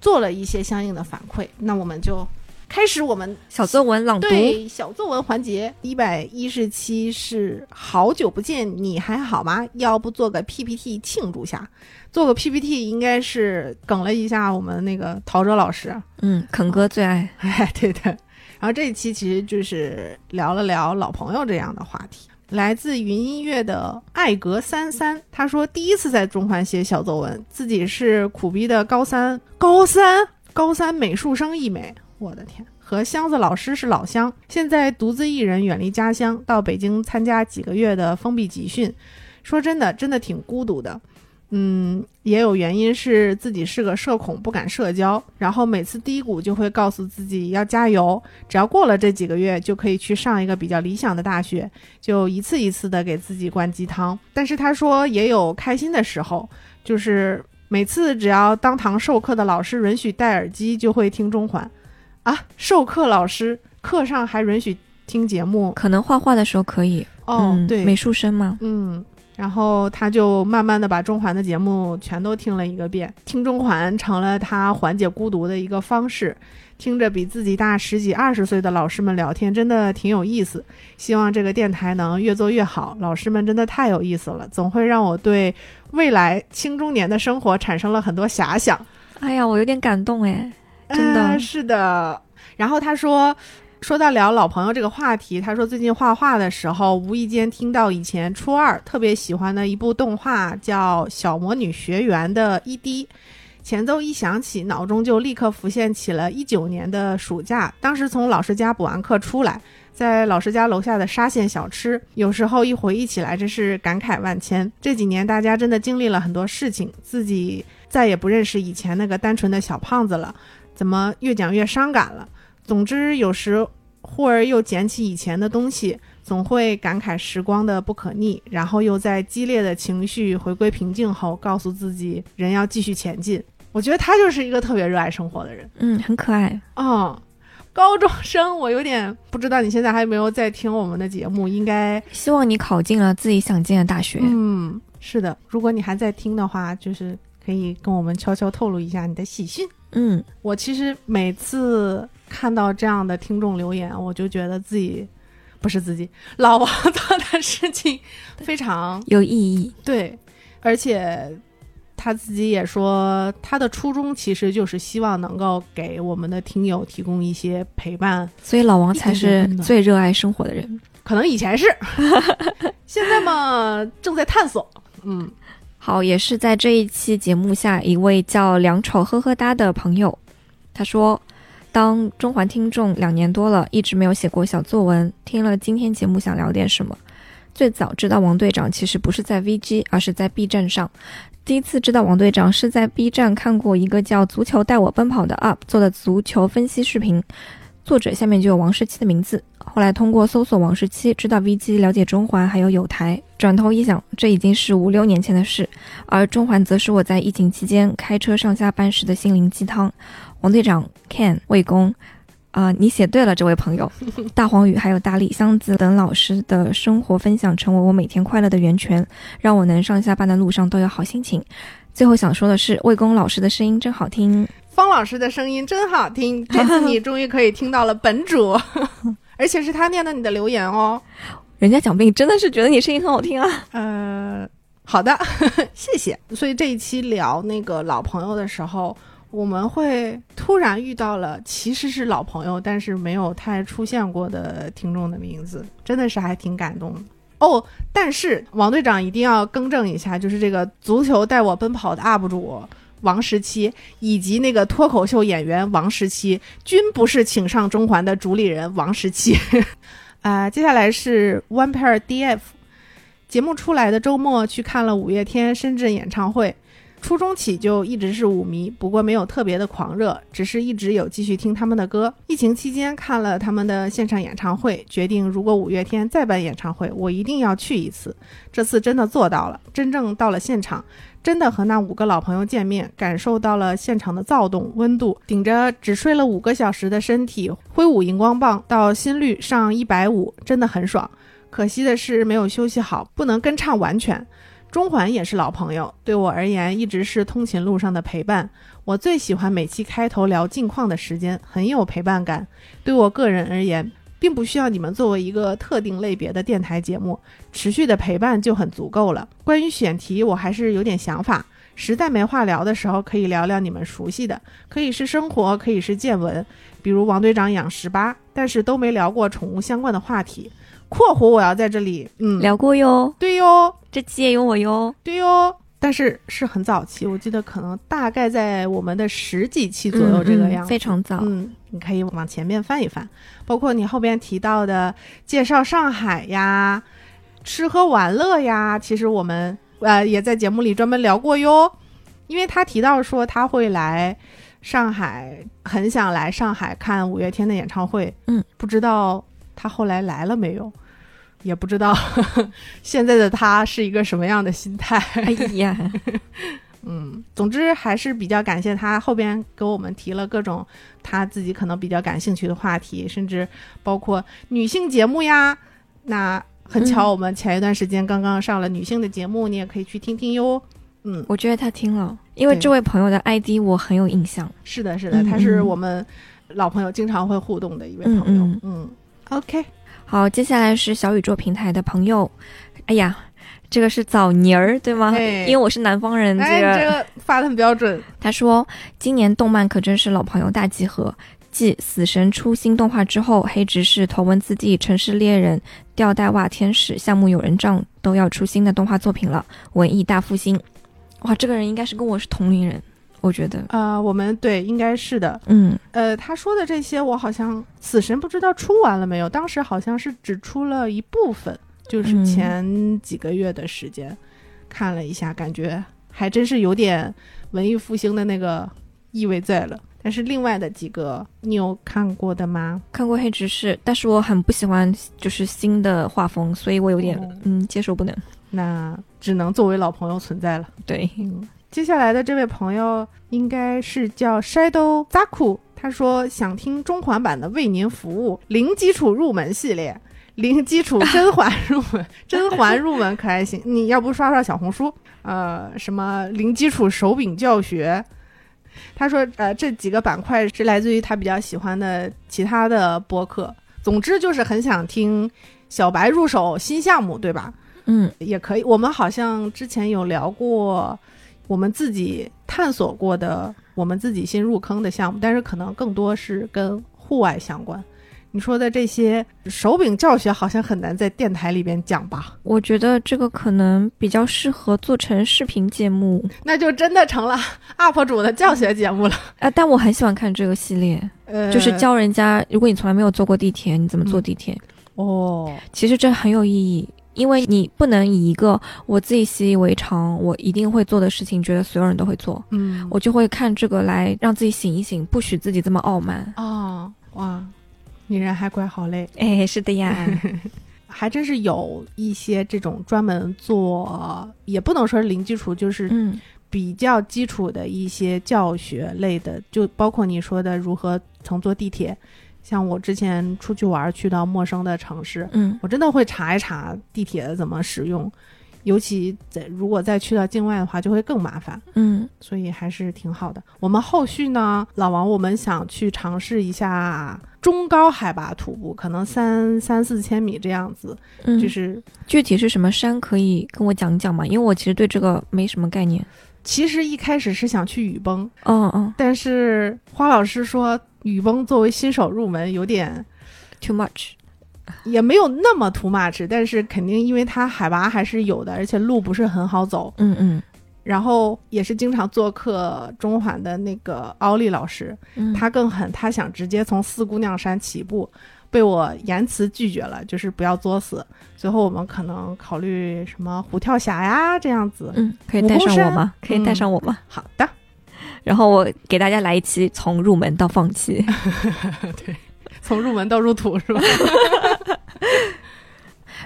做了一些相应的反馈。那我们就开始我们小作文朗读，对小作文环节，一百一十七是好久不见，你还好吗？要不做个 PPT 庆祝下？做个 PPT 应该是梗了一下我们那个陶喆老师，嗯，肯哥最爱，哎，对的。然后这一期其实就是聊了聊老朋友这样的话题。来自云音乐的艾格三三，他说第一次在中环写小作文，自己是苦逼的高三，高三高三美术生一枚，我的天！和箱子老师是老乡，现在独自一人远离家乡，到北京参加几个月的封闭集训。说真的，真的挺孤独的。嗯，也有原因是自己是个社恐，不敢社交，然后每次低谷就会告诉自己要加油，只要过了这几个月，就可以去上一个比较理想的大学，就一次一次的给自己灌鸡汤。但是他说也有开心的时候，就是每次只要当堂授课的老师允许戴耳机，就会听中环。啊，授课老师课上还允许听节目可能画画的时候可以，哦，嗯、对，美术生嘛，嗯，然后他就慢慢的把中环的节目全都听了一个遍，听中环成了他缓解孤独的一个方式。听着比自己大十几二十岁的老师们聊天，真的挺有意思。希望这个电台能越做越好。老师们真的太有意思了，总会让我对未来青中年的生活产生了很多遐想。哎呀，我有点感动哎，真的啊是的。然后他说，说到聊老朋友这个话题，他说最近画画的时候，无意间听到以前初二特别喜欢的一部动画叫《小魔女学园》的 ED。前奏一响起，脑中就立刻浮现起了一九年的暑假，当时从老师家补完课出来，在老师家楼下的沙县小吃，有时候一回忆起来，真是感慨万千。这几年大家真的经历了很多事情，自己再也不认识以前那个单纯的小胖子了，怎么越讲越伤感了？总之，有时忽而又捡起以前的东西，总会感慨时光的不可逆，然后又在激烈的情绪回归平静后，告诉自己人要继续前进。我觉得他就是一个特别热爱生活的人。嗯，很可爱。嗯，高中生，我有点不知道你现在还有没有在听我们的节目，应该希望你考进了自己想进的大学。嗯，是的。如果你还在听的话，就是可以跟我们悄悄透露一下你的喜讯。嗯，我其实每次看到这样的听众留言，我就觉得自己不是自己老王 做的事情非常有意义。对，而且他自己也说，他的初衷其实就是希望能够给我们的听友提供一些陪伴。所以老王才是最热爱生活的人。可能以前是，现在嘛正在探索。嗯，好，也是在这一期节目下一位叫两丑呵呵哒的朋友，他说。当中环听众两年多了，一直没有写过小作文。听了今天节目，想聊点什么？最早知道王队长其实不是在 VG，而是在 B 站上。第一次知道王队长是在 B 站看过一个叫“足球带我奔跑”的 UP 做的足球分析视频，作者下面就有王十七的名字。后来通过搜索王十七，知道 VG，了解中环还有有台。转头一想，这已经是五六年前的事，而中环则是我在疫情期间开车上下班时的心灵鸡汤。王队长、Ken、魏公，啊，你写对了，这位朋友，大黄宇还有大力箱子等老师的生活分享，成为我每天快乐的源泉，让我能上下班的路上都有好心情。最后想说的是，魏公老师的声音真好听，方老师的声音真好听，这次你终于可以听到了本主，而且是他念的你的留言哦。人家讲不定真的是觉得你声音很好听啊。呃，好的，谢谢。所以这一期聊那个老朋友的时候。我们会突然遇到了，其实是老朋友，但是没有太出现过的听众的名字，真的是还挺感动的哦。但是王队长一定要更正一下，就是这个足球带我奔跑的 UP 主王十七，以及那个脱口秀演员王十七，均不是请上中环的主理人王十七。啊，接下来是 One Pair DF，节目出来的周末去看了五月天深圳演唱会。初中起就一直是舞迷，不过没有特别的狂热，只是一直有继续听他们的歌。疫情期间看了他们的线上演唱会，决定如果五月天再办演唱会，我一定要去一次。这次真的做到了，真正到了现场，真的和那五个老朋友见面，感受到了现场的躁动、温度。顶着只睡了五个小时的身体，挥舞荧光棒到心率上一百五，真的很爽。可惜的是没有休息好，不能跟唱完全。中环也是老朋友，对我而言一直是通勤路上的陪伴。我最喜欢每期开头聊近况的时间，很有陪伴感。对我个人而言，并不需要你们作为一个特定类别的电台节目，持续的陪伴就很足够了。关于选题，我还是有点想法。实在没话聊的时候，可以聊聊你们熟悉的，可以是生活，可以是见闻，比如王队长养十八，但是都没聊过宠物相关的话题。括弧我要在这里，嗯，聊过哟，对哟，这期也有我哟，对哟，但是是很早期，我记得可能大概在我们的十几期左右这个样子，非常早，嗯，你可以往前面翻一翻，包括你后边提到的介绍上海呀，吃喝玩乐呀，其实我们呃也在节目里专门聊过哟，因为他提到说他会来上海，很想来上海看五月天的演唱会，嗯，不知道。他后来来了没有？也不知道 现在的他是一个什么样的心态。哎呀，嗯，总之还是比较感谢他后边给我们提了各种他自己可能比较感兴趣的话题，甚至包括女性节目呀。那很巧，我们前一段时间刚刚上了女性的节目，你也可以去听听哟。嗯，我觉得他听了，因为这位朋友的 ID 我很有印象。是的，是的，他是我们老朋友，经常会互动的一位朋友。嗯。OK，好，接下来是小宇宙平台的朋友。哎呀，这个是枣泥儿对吗？因为我是南方人，这个这个发的很标准。他说，今年动漫可真是老朋友大集合。继《死神》出新动画之后，《黑执事》《头文字 D》《城市猎人》《吊带袜天使》《项目有人帐》都要出新的动画作品了，文艺大复兴。哇，这个人应该是跟我是同龄人。我觉得啊，我们对应该是的，嗯，呃，他说的这些，我好像死神不知道出完了没有，当时好像是只出了一部分，就是前几个月的时间，看了一下，感觉还真是有点文艺复兴的那个意味在了。但是另外的几个，你有看过的吗？看过黑执事，但是我很不喜欢就是新的画风，所以我有点嗯接受不能。那只能作为老朋友存在了。对。接下来的这位朋友应该是叫 Shadow Zaku，他说想听中环版的为您服务零基础入门系列，零基础甄嬛入门，甄嬛入门可还行？你要不刷刷小红书？呃，什么零基础手柄教学？他说，呃，这几个板块是来自于他比较喜欢的其他的播客。总之就是很想听小白入手新项目，对吧？嗯，也可以。我们好像之前有聊过。我们自己探索过的，我们自己新入坑的项目，但是可能更多是跟户外相关。你说的这些手柄教学好像很难在电台里边讲吧？我觉得这个可能比较适合做成视频节目，那就真的成了 UP 主的教学节目了。啊，但我很喜欢看这个系列，呃，就是教人家，如果你从来没有坐过地铁，你怎么坐地铁？哦，其实这很有意义，因为你不能以一个我自己习以为常，我一定会做的事情，觉得所有人都会做，嗯，我就会看这个来让自己醒一醒，不许自己这么傲慢。哦，哇，你人还怪好嘞。哎，是的呀，还真是有一些这种专门做，也不能说是零基础，就是嗯比较基础的一些教学类的，就包括你说的如何乘坐地铁。像我之前出去玩，去到陌生的城市，嗯我真的会查一查地铁怎么使用，尤其在如果再去到境外的话，就会更麻烦。嗯所以还是挺好的。我们后续呢，老王，我们想去尝试一下中高海拔徒步，可能三三四千米这样子，嗯，就是具体是什么山可以跟我讲讲吗？因为我其实对这个没什么概念。其实一开始是想去雨崩，嗯嗯但是花老师说雨崩作为新手入门有点，too much。也没有那么 too much，但是肯定因为它海拔还是有的，而且路不是很好走。嗯嗯然后也是经常做客中环的那个奥利老师，嗯，他更狠，他想直接从四姑娘山起步，被我言辞拒绝了，就是不要作死。最后我们可能考虑什么虎跳峡呀这样子。嗯，可以带上我吗？可以带上我吗？好的，然后我给大家来一期从入门到放弃。对，从入门到入土是吧？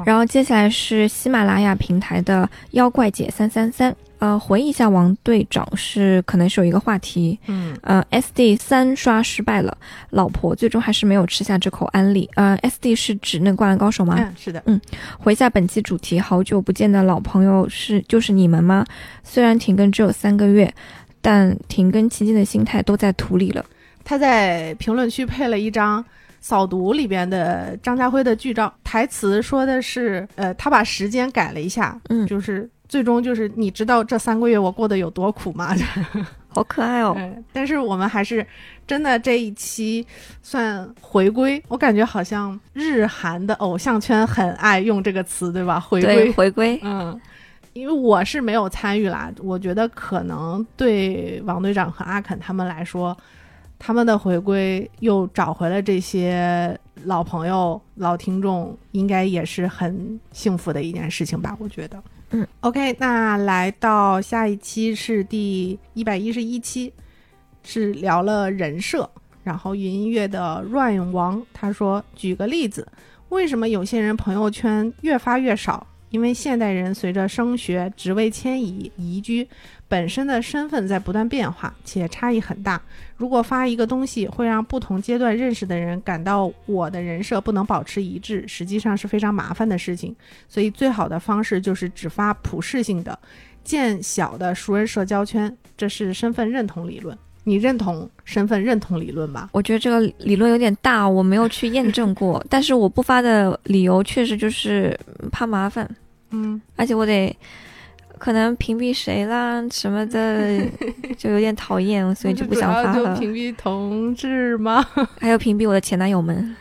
然后接下来是喜马拉雅平台的妖怪姐三三三，呃，回忆一下王队长是可能是有一个话题，嗯呃，SD 三刷失败了，老婆最终还是没有吃下这口安利。呃，SD 是指那个灌篮高手吗？嗯，是的，嗯回一下本期主题，好久不见的老朋友是就是你们吗？虽然停更只有三个月，但停更期间的心态都在土里了。他在评论区配了一张《扫毒》里边的张家辉的剧照，台词说的是，呃，他把时间改了一下，嗯，就是最终就是你知道这三个月我过得有多苦吗？好可爱哦。对，但是我们还是真的这一期算回归，我感觉好像日韩的偶像圈很爱用这个词，对吧？回，归，回归。嗯。因为我是没有参与啦，我觉得可能对王队长和阿肯他们来说，他们的回归又找回了这些老朋友、老听众，应该也是很幸福的一件事情吧？我觉得。嗯，OK，那来到下一期是第一百一十一期，是聊了人设，然后云音乐的 Ryan 王他说，举个例子，为什么有些人朋友圈越发越少？因为现代人随着升学、职位迁移、移居，本身的身份在不断变化，且差异很大。如果发一个东西会让不同阶段认识的人感到我的人设不能保持一致，实际上是非常麻烦的事情。所以最好的方式就是只发普适性的、见小的熟人社交圈，这是身份认同理论。你认同身份认同理论吗？我觉得这个理论有点大，我没有去验证过。但是我不发的理由确实就是怕麻烦，嗯，而且我得可能屏蔽谁啦什么的，就有点讨厌，所以就不想发了。就屏蔽同志吗？还有屏蔽我的前男友们。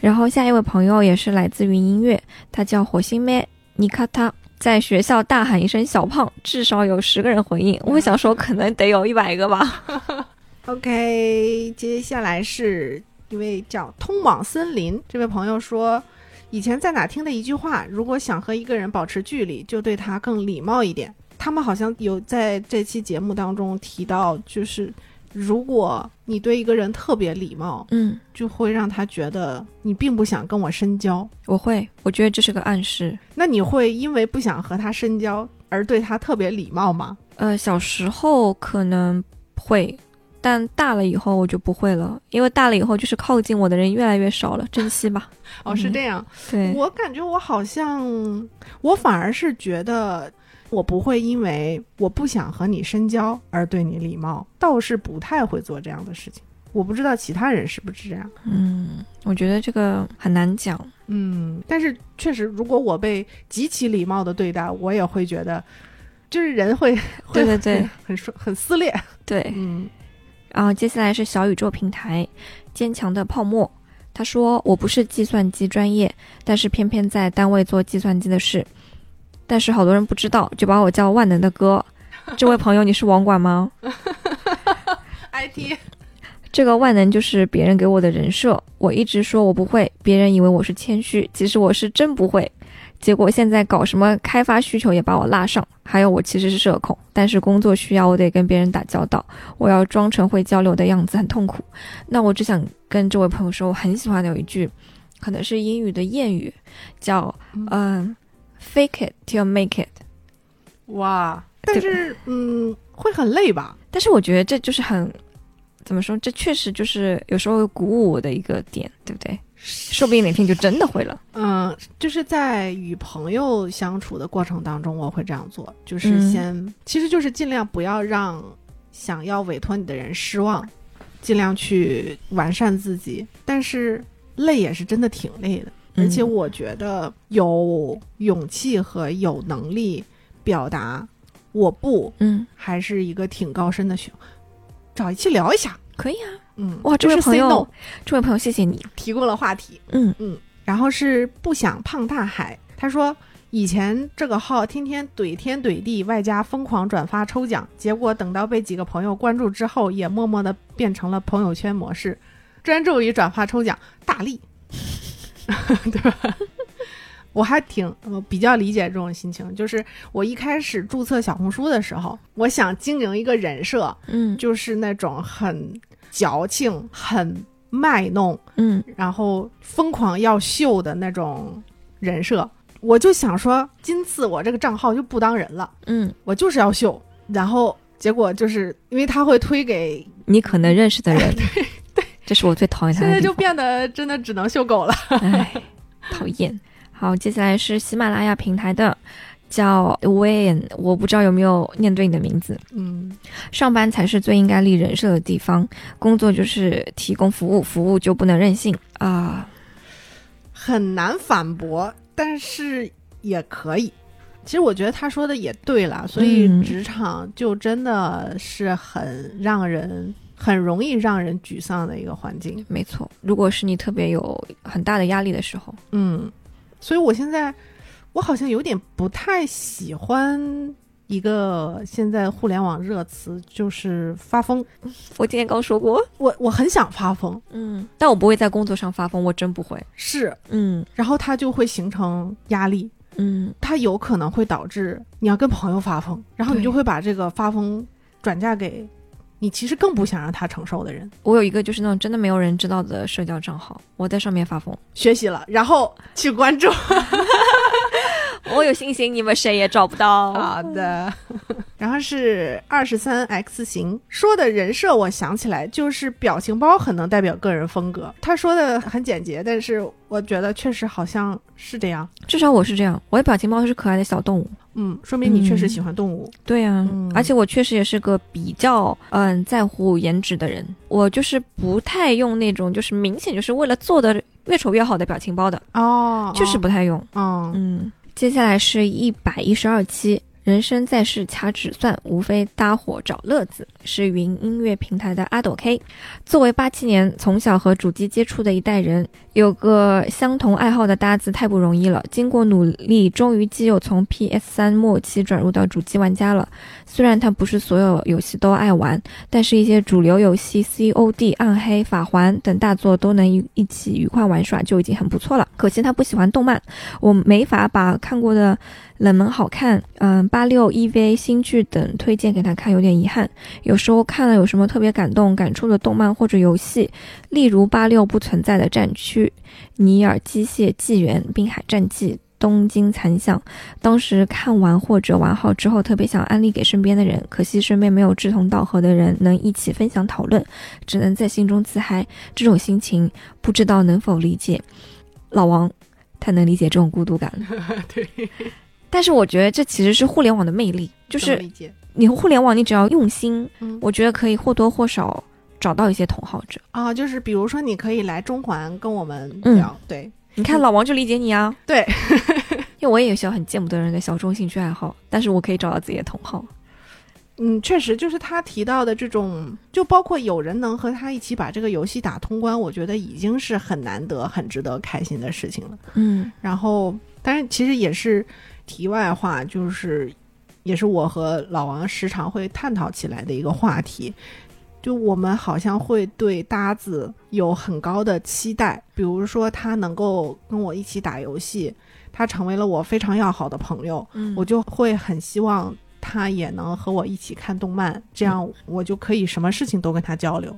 然后下一位朋友也是来自于音乐，他叫火星妹尼卡塔，在学校大喊一声“小胖”，至少有十个人回应。我想说，可能得有一百个吧。OK，接下来是一位叫通往森林这位朋友说，以前在哪听的一句话：如果想和一个人保持距离，就对他更礼貌一点。他们好像有在这期节目当中提到，就是如果你对一个人特别礼貌，嗯，就会让他觉得你并不想跟我深交。我会，我觉得这是个暗示。那你会因为不想和他深交而对他特别礼貌吗？呃，小时候可能会，但大了以后我就不会了，因为大了以后就是靠近我的人越来越少了，珍惜吧。哦，是这样。对，我感觉我好像，我反而是觉得，我不会因为我不想和你深交而对你礼貌，倒是不太会做这样的事情。我不知道其他人是不是这样。嗯，我觉得这个很难讲。嗯，但是确实，如果我被极其礼貌的对待，我也会觉得，就是人会 会对对对很说很撕裂。对，嗯，然后接下来是小宇宙平台，坚强的泡沫。他说：“我不是计算机专业，但是偏偏在单位做计算机的事。但是好多人不知道，就把我叫万能的哥。这位朋友，你是网管吗？” IT，这个万能就是别人给我的人设。我一直说我不会，别人以为我是谦虚，其实我是真不会。结果现在搞什么开发需求也把我拉上。还有我其实是社恐，但是工作需要我得跟别人打交道，我要装成会交流的样子，很痛苦。那我只想跟这位朋友说，我很喜欢的有一句，可能是英语的谚语，叫嗯，fake it till make it。哇，但是嗯，会很累吧？但是我觉得这就是很，怎么说？这确实就是有时候鼓舞我的一个点，对不对？说不定哪天就真的会了。嗯，就是在与朋友相处的过程当中，我会这样做，就是先，其实就是尽量不要让想要委托你的人失望，尽量去完善自己。但是累也是真的挺累的，而且我觉得有勇气和有能力表达我不，嗯，还是一个挺高深的学。找一期聊一下，可以啊。嗯，哇，这位朋友，这位朋友，谢谢你。提供了话题。嗯。嗯，然后是不想胖大海，他说以前这个号天天怼天怼地，外加疯狂转发抽奖，结果等到被几个朋友关注之后，也默默的变成了朋友圈模式，专注于转发抽奖，大力，对吧？我还挺我比较理解这种心情，就是我一开始注册小红书的时候，我想经营一个人设，嗯，就是那种很。矫情，很卖弄，嗯，然后疯狂要秀的那种人设，我就想说，今次我这个账号就不当人了，嗯，我就是要秀，然后结果就是因为他会推给你可能认识的人，对对，这是我最讨厌他。现在就变得真的只能秀狗了，哎，讨厌。好，接下来是喜马拉雅平台的。叫 Wayne，我不知道有没有念对你的名字。嗯，上班才是最应该立人设的地方，工作就是提供服务，服务就不能任性啊。很难反驳，但是也可以。其实我觉得他说的也对了，所以职场就真的是很让人很容易让人沮丧的一个环境。没错，如果是你特别有很大的压力的时候，嗯，所以我现在。我好像有点不太喜欢一个现在互联网热词，就是发疯。我今天刚说过，我我很想发疯，嗯，但我不会在工作上发疯，我真不会。是，嗯，然后它就会形成压力，嗯，它有可能会导致你要跟朋友发疯，然后你就会把这个发疯转嫁给。你其实更不想让他承受的人。我有一个就是那种真的没有人知道的社交账号，我在上面发疯，学习了，然后去关注。我有信心，你们谁也找不到。好的。然后是二十三 X 型说的人设，我想起来就是表情包很能代表个人风格。他说的很简洁，但是我觉得确实好像是这样。至少我是这样，我的表情包是可爱的小动物。嗯，说明你确实喜欢动物。对呀，而且我确实也是个比较嗯在乎颜值的人。我就是不太用那种就是明显就是为了做的越丑越好的表情包的哦，就是不太用。哦嗯，接下来是一百一十二期。人生在世掐指算，无非搭伙找乐子。是云音乐平台的阿斗 K。作为八七年从小和主机接触的一代人，有个相同爱好的搭子太不容易了。经过努力，终于基友从 PS 三末期转入到主机玩家了。虽然他不是所有游戏都爱玩，但是一些主流游戏 COD、暗黑、法环等大作都能一一起愉快玩耍，就已经很不错了。可惜他不喜欢动漫，我没法把看过的。冷门好看，嗯，八六 EVA 新剧等推荐给他看，有点遗憾。有时候看了有什么特别感动、感触的动漫或者游戏，例如八六不存在的战区、尼尔机械纪元、滨海战记、东京残响。当时看完或者玩好之后，特别想安利给身边的人，可惜身边没有志同道合的人能一起分享讨论，只能在心中自嗨。这种心情不知道能否理解，老王太能理解这种孤独感了。对。但是我觉得这其实是互联网的魅力，就是你互联网，你只要用心，我觉得可以或多或少找到一些同好者啊。就是比如说，你可以来中环跟我们聊，对，你看老王就理解你啊。对，因为我也有些很见不得人的小众兴趣爱好，但是我可以找到自己的同好。嗯，确实，就是他提到的这种，就包括有人能和他一起把这个游戏打通关，我觉得已经是很难得、很值得开心的事情了。嗯然后，但是，其实也是题外话，就是也是我和老王时常会探讨起来的一个话题。就我们好像会对搭子有很高的期待，比如说他能够跟我一起打游戏，他成为了我非常要好的朋友，嗯我就会很希望他也能和我一起看动漫，这样我就可以什么事情都跟他交流。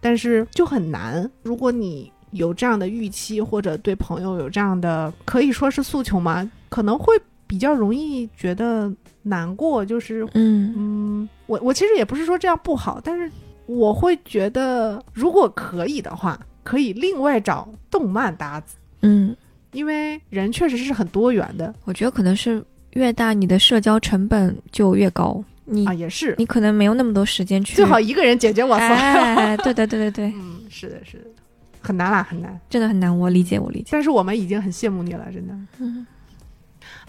但是就很难，如果你有这样的预期，或者对朋友有这样的可以说是诉求吗？可能会比较容易觉得难过。就是，嗯嗯，我我其实也不是说这样不好，但是我会觉得，如果可以的话，可以另外找动漫搭子，嗯，因为人确实是很多元的我觉得可能是越大，你的社交成本就越高，你、啊，也是。你可能没有那么多时间去最好一个人解决我所有。哎，对对对对对，嗯，是的，是的，很难啦，很难。真的很难，我理解我理解。但是我们已经很羡慕你了，真的。嗯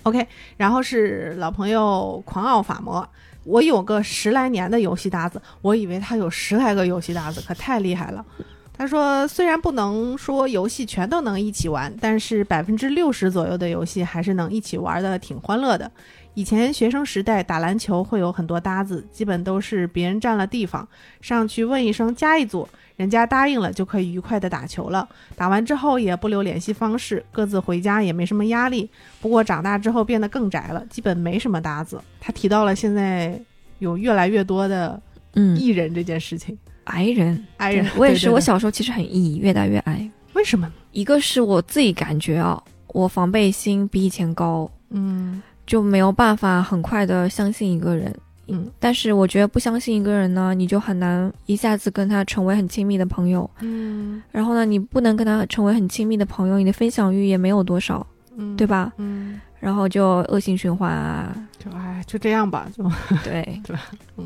OK，然后是老朋友狂傲法魔，我有个十来年的游戏搭子，我以为他有十来个游戏搭子，可太厉害了。他说，虽然不能说游戏全都能一起玩，但是百分之六十左右的游戏还是能一起玩的挺欢乐的。以前学生时代打篮球会有很多搭子，基本都是别人占了地方，上去问一声加一组，人家答应了就可以愉快的打球了。打完之后也不留联系方式，各自回家也没什么压力。不过长大之后变得更宅了，基本没什么搭子。他提到了现在有越来越多的嗯，艺人这件事情，矮人，矮人我也是，我小时候其实很 E，越大越矮。为什么呢？一个是我自己感觉啊，我防备心比以前高，嗯就没有办法很快的相信一个人。嗯但是我觉得不相信一个人呢，你就很难一下子跟他成为很亲密的朋友。嗯然后呢，你不能跟他成为很亲密的朋友，你的分享欲也没有多少，嗯，对？吧？嗯，然后就恶性循环啊，就哎就这样吧，就对。嗯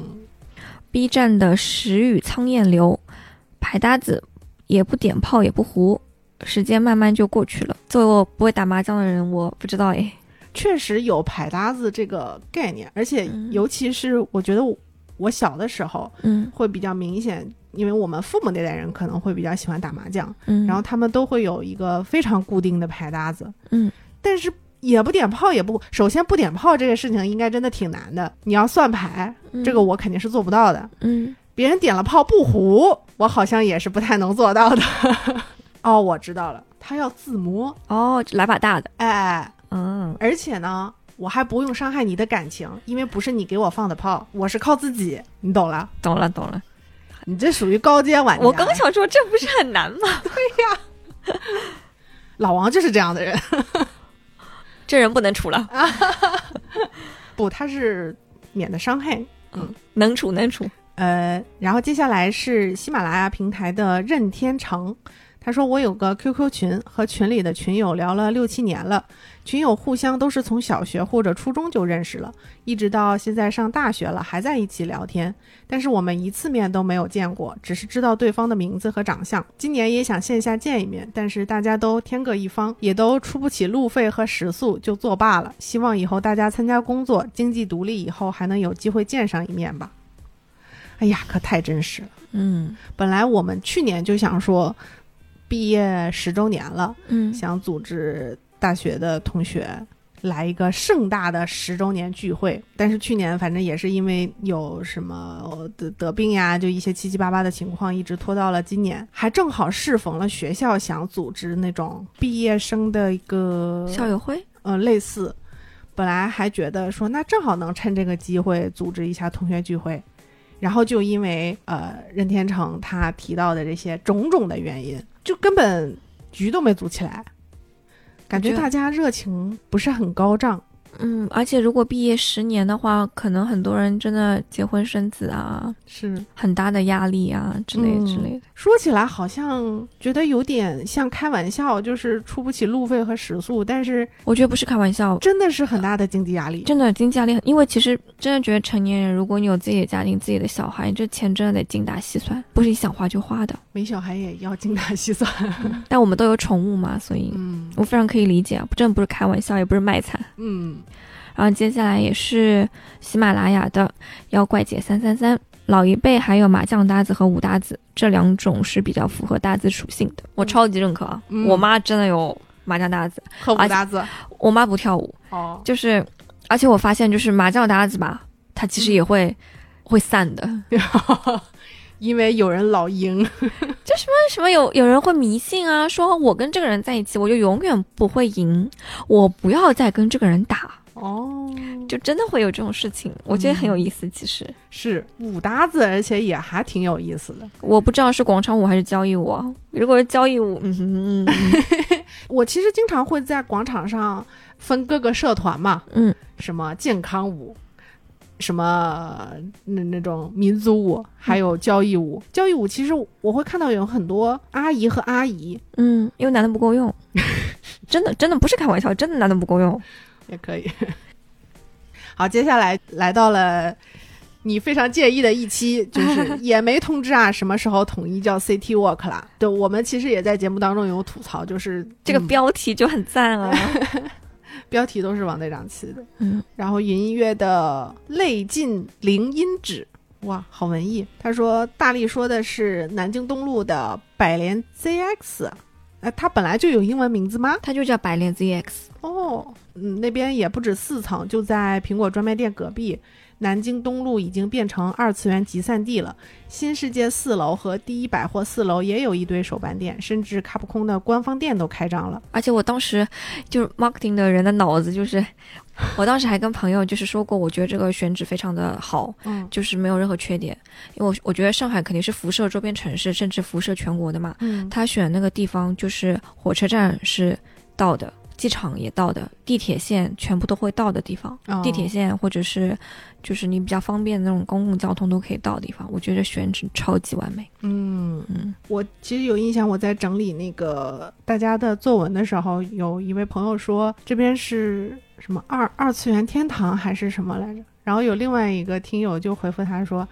B 站的时雨苍燕流，排搭子也不点炮也不胡，时间慢慢就过去了。作为我不会打麻将的人，我不知道哎。确实有牌搭子这个概念，而且嗯。尤其是我觉得我我小的时候嗯。会比较明显，因为我们父母那代人可能会比较喜欢打麻将，嗯，然后他们都会有一个非常固定的牌搭子，嗯，但是也不点炮也不，首先不点炮这个事情应该真的挺难的，你要算牌，这个我肯定是做不到的。嗯。别人点了炮不胡，我好像也是不太能做到的。哦，我知道了，他要自摸，哦，来把大的，哎，嗯而且呢，我还不用伤害你的感情，因为不是你给我放的炮，我是靠自己，你懂了？懂了懂了。你这属于高阶玩家。我刚想说，这不是很难吗？对呀老王就是这样的人，这人不能处了，不，他是免得伤害。嗯能处能处。呃，然后接下来是喜马拉雅平台的任天成，他说我有个 QQ 群，和群里的群友聊了六七年了，群友互相都是从小学或者初中就认识了，一直到现在上大学了还在一起聊天，但是我们一次面都没有见过，只是知道对方的名字和长相。今年也想线下见一面，但是大家都天各一方，也都出不起路费和食宿，就作罢了。希望以后大家参加工作，经济独立以后还能有机会见上一面吧。哎呀，可太真实了。嗯本来我们去年就想说，毕业十周年了，嗯。想组织大学的同学来一个盛大的十周年聚会，但是去年反正也是因为有什么得得病呀，就一些七七八八的情况，一直拖到了今年，还正好适逢了学校想组织那种毕业生的一个校友会，呃类似，本来还觉得说那正好能趁这个机会组织一下同学聚会，然后就因为呃任天成他提到的这些种种的原因，就根本局都没组起来，感觉大家热情不是很高涨。嗯，而且如果毕业十年的话，可能很多人真的结婚生子啊，是很大的压力啊之类嗯之类的。说起来好像觉得有点像开玩笑，就是出不起路费和食宿，但是我觉得不是开玩笑，真的是很大的经济压力。真的经济压力很，因为其实真的觉得成年人，如果你有自己的家庭、自己的小孩，这钱真的得精打细算，不是你想花就花的。没小孩也要精打细算。但我们都有宠物嘛，所以嗯我非常可以理解，啊，真的不是开玩笑，也不是卖惨。嗯然后接下来也是喜马拉雅的妖怪姐三三三。老一辈还有麻将搭子和武搭子这两种是比较符合搭子属性的，我超级认可啊！嗯我妈真的有麻将搭子，和武搭子我妈不跳舞，哦，就是，而且我发现就是麻将搭子吧，它其实也会、会散的。因为有人老赢，就什么什么有有人会迷信啊？说我跟这个人在一起，我就永远不会赢，我不要再跟这个人打，哦，就真的会有这种事情。我觉得很有意思。其实是舞搭子，而且也还挺有意思的。我不知道是广场舞还是交谊舞啊。如果是交谊舞，嗯嗯嗯 我其实经常会在广场上分各个社团嘛，嗯，什么健康舞，什么那那种民族舞，还有交谊舞。交谊舞其实我会看到有很多阿姨和阿姨嗯，因为男的不够用，真的真的不是开玩笑，真的男的不够用。也可以。好，接下来来到了你非常介意的一期，就是 也没通知啊，什么时候统一叫 City Walk 啦？对，我们其实也在节目当中有吐槽，就是这个嗯标题就很赞啊。标题都是王队长起的。嗯，然后云音乐的泪尽零音指，哇，好文艺。他说大力说的是南京东路的百联 ZX，呃，它本来就有英文名字吗？它就叫百联 ZX。哦，嗯，那边也不止四层，就在苹果专卖店隔壁。南京东路已经变成二次元集散地了，新世界四楼和第一百货四楼也有一堆手办店，甚至卡普空的官方店都开张了。而且我当时就是 marketing 的人的脑子就是，我当时还跟朋友就是说过，我觉得这个选址非常的好，嗯就是没有任何缺点，因为我我觉得上海肯定是辐射周边城市，甚至辐射全国的嘛。嗯他选那个地方就是火车站是到的，机场也到的，地铁线全部都会到的地方，哦地铁线或者是就是你比较方便的那种公共交通都可以到的地方，我觉得选址超级完美。嗯，嗯我其实有印象，我在整理那个大家的作文的时候，有一位朋友说这边是什么二二次元天堂还是什么来着？然后有另外一个听友就回复他说。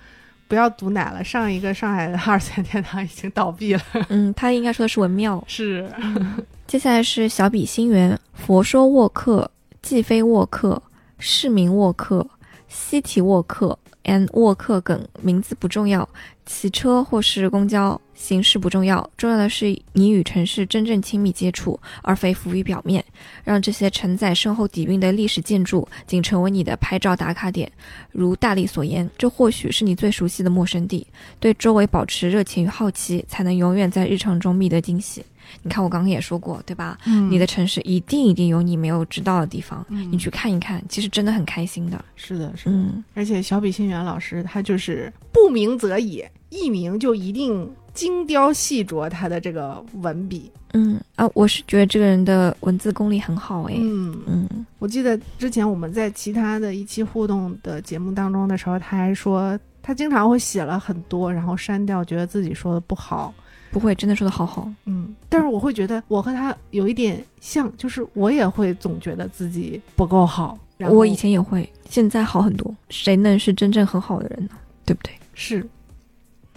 不要毒奶了，上一个上海的二三天堂已经倒闭了。嗯，他应该说的是文庙。是，接下来是小比心源，佛说沃克、季非沃克、市民沃克、西提沃克 and 沃克梗，名字不重要，骑车或是公交形式不重要，重要的是你与城市真正亲密接触，而非浮于表面，让这些承载深厚底蕴的历史建筑仅成为你的拍照打卡点。如大力所言，这或许是你最熟悉的陌生地，对周围保持热情与好奇，才能永远在日常中觅得惊喜。你看，我刚刚也说过，对吧？嗯你的城市一定一定有你没有知道的地方，嗯你去看一看，其实真的很开心的。是的，是的。嗯，而且小比心源老师他就是不鸣则已，一鸣就一定精雕细琢他的这个文笔。嗯啊，我是觉得这个人的文字功力很好诶。嗯嗯我记得之前我们在其他的一期互动的节目当中的时候，他还说他经常会写了很多，然后删掉，觉得自己说的不好。不会，真的说的好好。嗯，但是我会觉得我和他有一点像，就是我也会总觉得自己不够好。然后我以前也会，现在好很多。谁能是真正很好的人呢？对不对？是，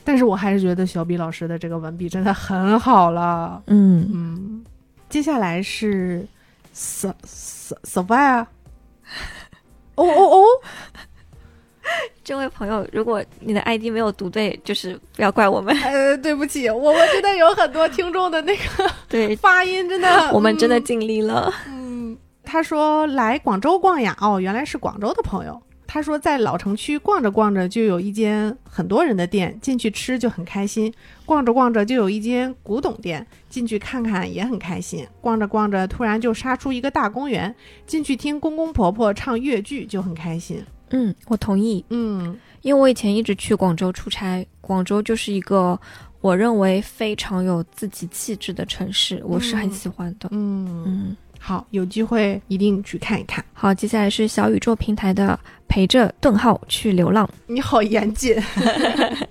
但是我还是觉得小比老师的这个文笔真的很好了。嗯，嗯，接下来是 s s s v i a 哦哦哦，这位朋友，如果你的 ID 没有读对，就是不要怪我们。呃，对不起，我们真的有很多听众的那个 对，发音真的，我们真的嗯尽力了。嗯，他说来广州逛呀，哦，原来是广州的朋友。他说在老城区逛着逛着，就有一间很多人的店，进去吃就很开心；逛着逛着就有一间古董店，进去看看也很开心；逛着逛着，突然就杀出一个大公园，进去听公公婆婆唱粤剧就很开心。嗯，我同意。嗯因为我以前一直去广州出差，广州就是一个我认为非常有自己气质的城市，我是很喜欢的。嗯，嗯，好，有机会一定去看一看。好，接下来是小宇宙平台的陪着顿号去流浪。你好严谨。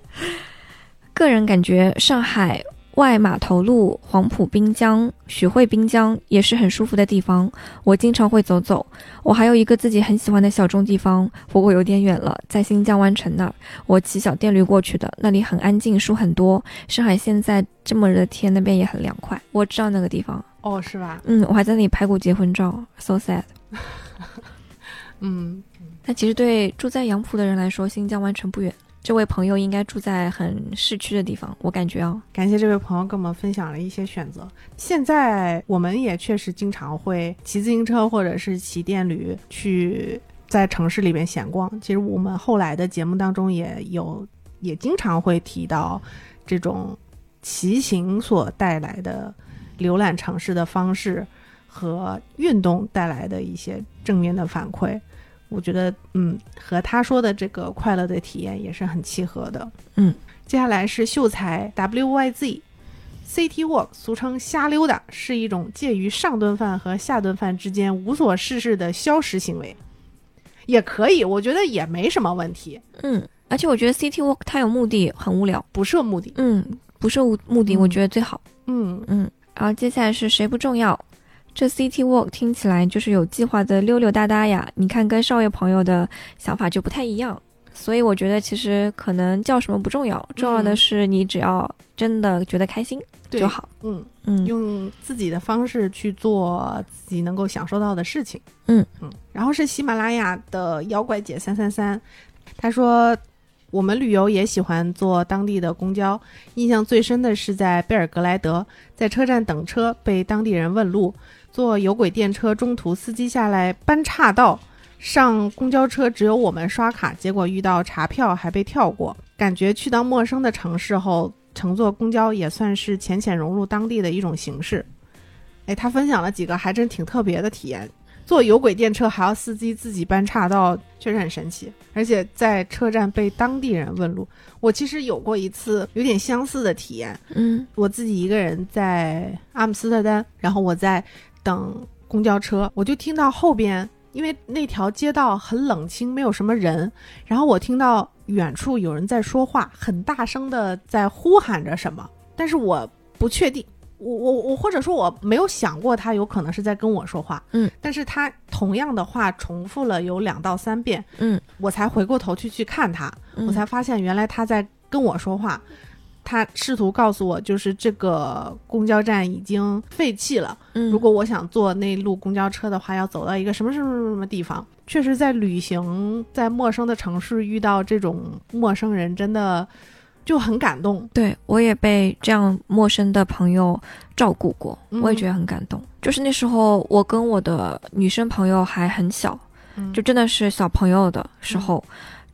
个人感觉上海外码头路、黄埔滨江、徐汇滨江也是很舒服的地方，我经常会走走。我还有一个自己很喜欢的小众地方，不过有点远了，在新疆湾城那儿，我骑小电驴过去的，那里很安静，树很多。上海现在这么热的天，那边也很凉快。我知道那个地方，哦，是吧？嗯，我还在那里拍过结婚照，so sad。嗯，但其实对住在杨浦的人来说，新疆湾城不远。这位朋友应该住在很市区的地方，我感觉啊。感谢这位朋友跟我们分享了一些选择。现在我们也确实经常会骑自行车或者是骑电驴去在城市里边闲逛。其实我们后来的节目当中也有，也经常会提到这种骑行所带来的浏览城市的方式和运动带来的一些正面的反馈。我觉得，嗯，和他说的这个快乐的体验也是很契合的。嗯，接下来是秀才 WYZ City Walk，俗称瞎溜达，是一种介于上顿饭和下顿饭之间无所事事的消食行为，也可以，我觉得也没什么问题。嗯，而且我觉得 City Walk 它有目的很无聊，不设目的。嗯，不设目的，我觉得最好。嗯嗯，然后接下来是谁不重要？这 City Walk 听起来就是有计划的溜溜达达呀，你看跟少爷朋友的想法就不太一样，所以我觉得其实可能叫什么不重要，重要的是你只要真的觉得开心就好。嗯嗯，用自己的方式去做自己能够享受到的事情。嗯嗯，然后是喜马拉雅的妖怪姐三三三，她说我们旅游也喜欢坐当地的公交，印象最深的是在贝尔格莱德，在车站等车被当地人问路。坐有轨电车，中途司机下来搬岔道，上公交车只有我们刷卡，结果遇到查票还被跳过。感觉去到陌生的城市后，乘坐公交也算是浅浅融入当地的一种形式。哎，他分享了几个还真挺特别的体验，坐有轨电车还要司机自己搬岔道，确实很神奇。而且在车站被当地人问路，我其实有过一次有点相似的体验。嗯，我自己一个人在阿姆斯特丹，然后我在。等公交车，我就听到后边，因为那条街道很冷清，没有什么人。然后我听到远处有人在说话，很大声的在呼喊着什么，但是我不确定，我我我或者说我没有想过他有可能是在跟我说话，嗯，但是他同样的话重复了有两到三遍，嗯，我才回过头去去看他，我才发现原来他在跟我说话。他试图告诉我，就是这个公交站已经废弃了。嗯，如果我想坐那路公交车的话，要走到一个什么什么什么地方。确实，在旅行在陌生的城市遇到这种陌生人，真的就很感动。对我也被这样陌生的朋友照顾过，我也觉得很感动。就是那时候，我跟我的女生朋友还很小，就真的是小朋友的时候，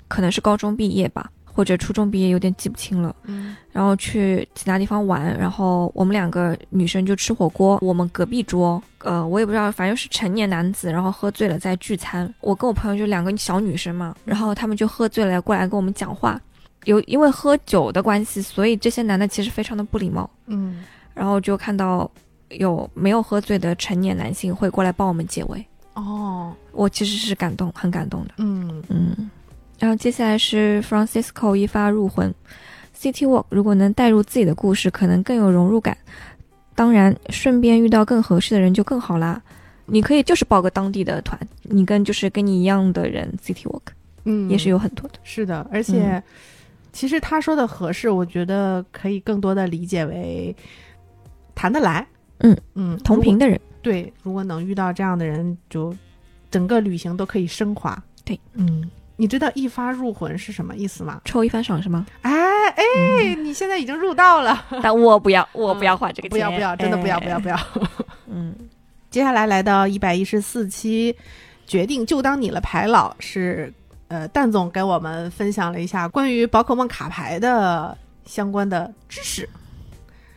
可能是高中毕业吧。或者初中毕业有点记不清了，嗯，然后去其他地方玩，然后我们两个女生就吃火锅。我们隔壁桌，呃，我也不知道，反正是成年男子，然后喝醉了在聚餐。我跟我朋友就两个小女生嘛，然后他们就喝醉了过来跟我们讲话。有因为喝酒的关系，所以这些男的其实非常的不礼貌，嗯，然后就看到有没有喝醉的成年男性会过来帮我们解围。哦，我其实是感动，很感动的。嗯嗯。然后接下来是 Francisco 一发入魂，City Walk 如果能带入自己的故事，可能更有融入感。当然，顺便遇到更合适的人就更好啦。你可以就是报个当地的团，你跟就是跟你一样的人 City Walk，嗯，也是有很多的。是的，而且其实他说的合适，我觉得可以更多的理解为谈得来。嗯嗯，同频的人。对，如果能遇到这样的人，就整个旅行都可以升华。对，嗯。你知道一发入魂是什么意思吗？抽一番爽是吗？哎哎，你现在已经入道了，但我不要，我不要花这个钱，不要不要，真的不要不要不要。嗯，接下来来到一百一十四期，决定就当你了牌老是呃蛋总给我们分享了一下关于宝可梦卡牌的相关的知识。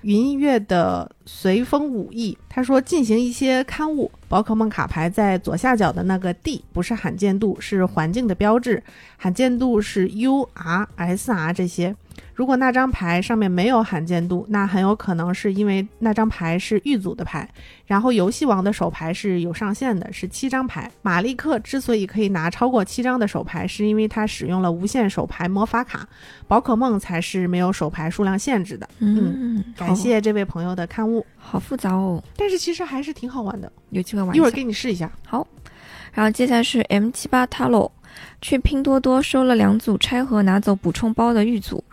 云音乐的随风舞艺，他说进行一些刊物，宝可梦卡牌在左下角的那个 D 不是罕见度，是环境的标志，罕见度是 U R S R 这些。如果那张牌上面没有罕见度，那很有可能是因为那张牌是预组的牌。然后游戏王的手牌是有上限的，是七张牌。马利克之所以可以拿超过七张的手牌，是因为他使用了无限手牌魔法卡。宝可梦才是没有手牌数量限制的。嗯，感谢这位朋友的刊物，好复杂哦，但是其实还是挺好玩的，有机会玩一会儿给你试一下。好，然后接下来是 M 七八 Talo，去拼多多收了两组拆盒拿走补充包的玉组。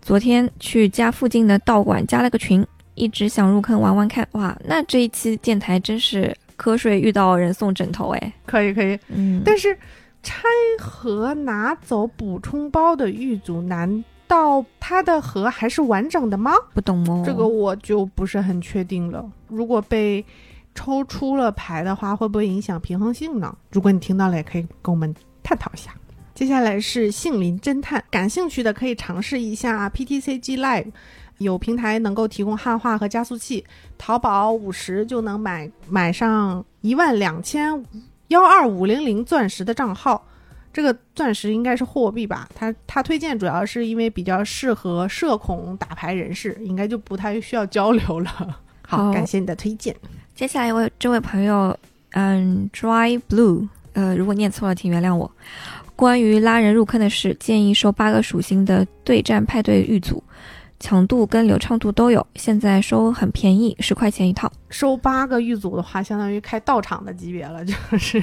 昨天去家附近的道馆加了个群，一直想入坑玩玩看。哇，那这一期电台真是瞌睡遇到人送枕头，哎，可以可以。嗯，但是拆盒拿走补充包的玉组，难道它的盒还是完整的吗？不懂哦，这个我就不是很确定了。如果被抽出了牌的话，会不会影响平衡性呢？如果你听到了，也可以跟我们探讨一下。接下来是杏林侦探，感兴趣的可以尝试一下 PTCG Live，有平台能够提供汉化和加速器，淘宝五十就能买买上一万两千幺二五零零钻石的账号。这个钻石应该是货币吧？他他推荐主要是因为比较适合社恐打牌人士，应该就不太需要交流了。好，好感谢你的推荐。接下来一位这位朋友，嗯，Dry Blue，呃，如果念错了，请原谅我。关于拉人入坑的事，建议收八个属性的对战派对狱组，强度跟流畅度都有，现在收很便宜，十块钱一套。收八个狱组的话，相当于开道场的级别了，就是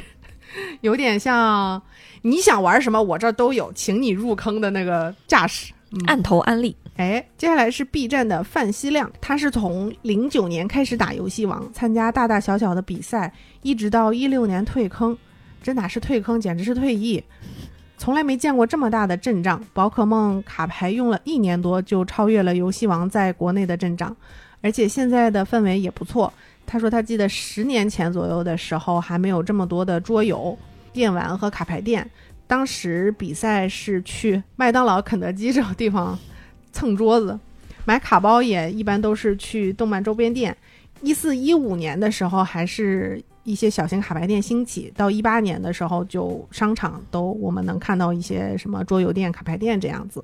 有点像你想玩什么，我这儿都有，请你入坑的那个架势。嗯按头安利，哎，接下来是 B 站的范希亮，他是从零九年开始打游戏王，参加大大小小的比赛，一直到一六年退坑，这哪是退坑，简直是退役。从来没见过这么大的阵仗，宝可梦卡牌用了一年多就超越了游戏王在国内的阵仗，而且现在的氛围也不错。他说他记得十年前左右的时候还没有这么多的桌游、电玩和卡牌店，当时比赛是去麦当劳、肯德基 这种地方蹭桌子，买卡包也一般都是去动漫周边店。一四一五年的时候，还是一些小型卡牌店兴起，到一八年的时候，就商场都我们能看到一些什么桌游店、卡牌店这样子。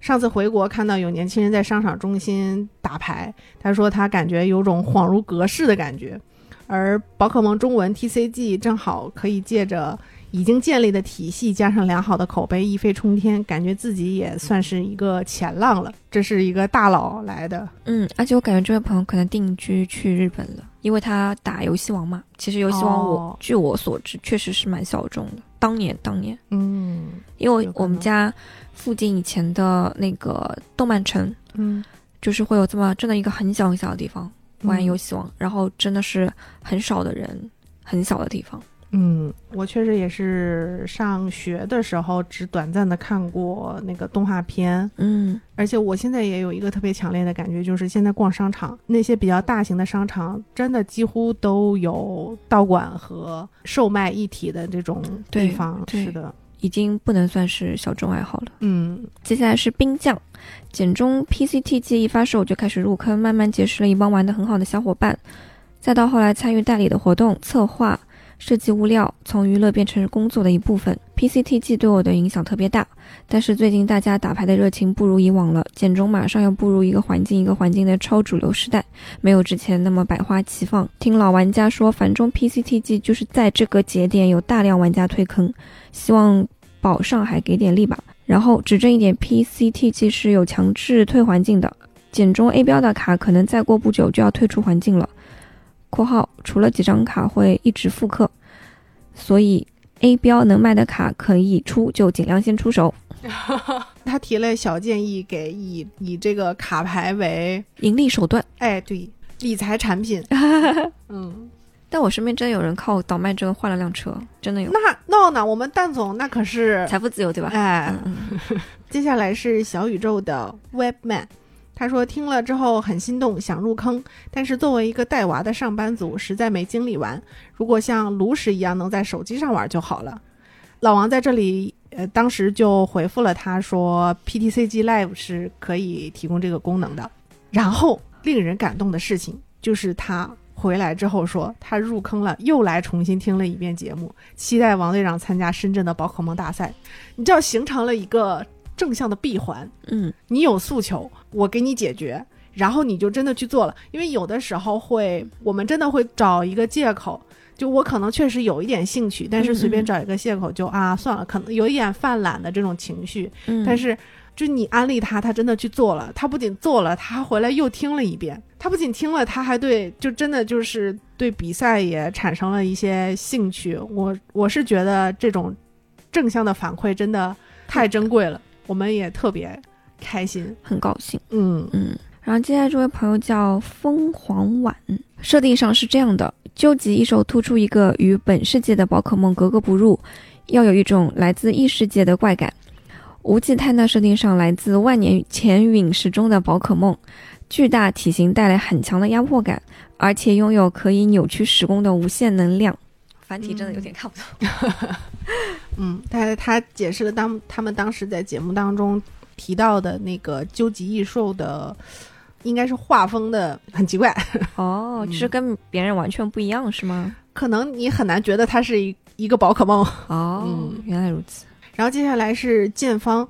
上次回国看到有年轻人在商场中心打牌，他说他感觉有种恍如隔世的感觉。而宝可梦中文 TCG 正好可以借着已经建立的体系，加上良好的口碑，一飞冲天，感觉自己也算是一个前浪了。这是一个大佬来的，嗯，而且我感觉这位朋友可能定居去日本了，因为他打游戏王嘛。其实游戏王我、哦据我所知确实是蛮小众的，当年当年，嗯因为我们家附近以前的那个动漫城，嗯，就是会有这么真的一个很小很小的地方玩嗯游戏王，然后真的是很少的人，很小的地方。嗯，我确实也是上学的时候只短暂的看过那个动画片，嗯而且我现在也有一个特别强烈的感觉，就是现在逛商场，那些比较大型的商场，真的几乎都有道馆和售卖一体的这种地方。对是的，已经不能算是小众爱好了。嗯接下来是冰酱，简中 PCT 记一发售就开始入坑，慢慢结识了一帮玩的很好的小伙伴，再到后来参与代理的活动策划。设计物料从娱乐变成工作的一部分，PCTG 对我的影响特别大。但是最近大家打牌的热情不如以往了，简中马上要步入一个环境一个环境的超主流时代，没有之前那么百花齐放。听老玩家说，繁中 PCTG 就是在这个节点有大量玩家退坑，希望保上海给点力吧。然后指正一点，PCTG 是有强制退环境的，简中 A 标的卡可能再过不久就要退出环境了。（括号除了几张卡会一直复刻，所以 A 标能卖的卡可以出就尽量先出手。他提了小建议，给以以这个卡牌为，盈利手段。哎，对，理财产品。嗯，但我身边真有人靠倒卖这个换了辆车，真的有那闹呢？我们蛋总那可是，财富自由，对吧？哎，接下来是小宇宙的 Webman，他说听了之后很心动，想入坑，但是作为一个带娃的上班族，实在没精力玩。如果像炉石一样能在手机上玩就好了。老王在这里，呃，当时就回复了他说，PTCG Live 是可以提供这个功能的。然后令人感动的事情就是他回来之后说，他入坑了，又来重新听了一遍节目，期待王队长参加深圳的宝可梦大赛。你知道形成了一个正向的闭环，嗯，你有诉求，我给你解决，然后你就真的去做了。因为有的时候会，我们真的会找一个借口，就我可能确实有一点兴趣，但是随便找一个借口就啊算了，可能有一点犯懒的这种情绪。嗯但是就你安利他，他真的去做了，他不仅做了，他还回来又听了一遍。他不仅听了，他还对，就真的就是对比赛也产生了一些兴趣。我我是觉得这种正向的反馈真的太珍贵了，我们也特别开心。很高兴。嗯嗯，然后接下来这位朋友叫凤凰晚，设定上是这样的：究极异兽突出一个与本世界的宝可梦格格不入，要有一种来自异世界的怪感。无忌泰纳设定上来自万年前陨石中的宝可梦，巨大体型带来很强的压迫感，而且拥有可以扭曲时空的无限能量。繁体真的有点看不懂。嗯，他他解释了当他们当时在节目当中提到的那个究极异兽的，应该是画风的 很奇怪 哦，就是跟别人完全不一样是吗？可能你很难觉得它是一一个宝可梦 哦，原来如此。然后接下来是建方，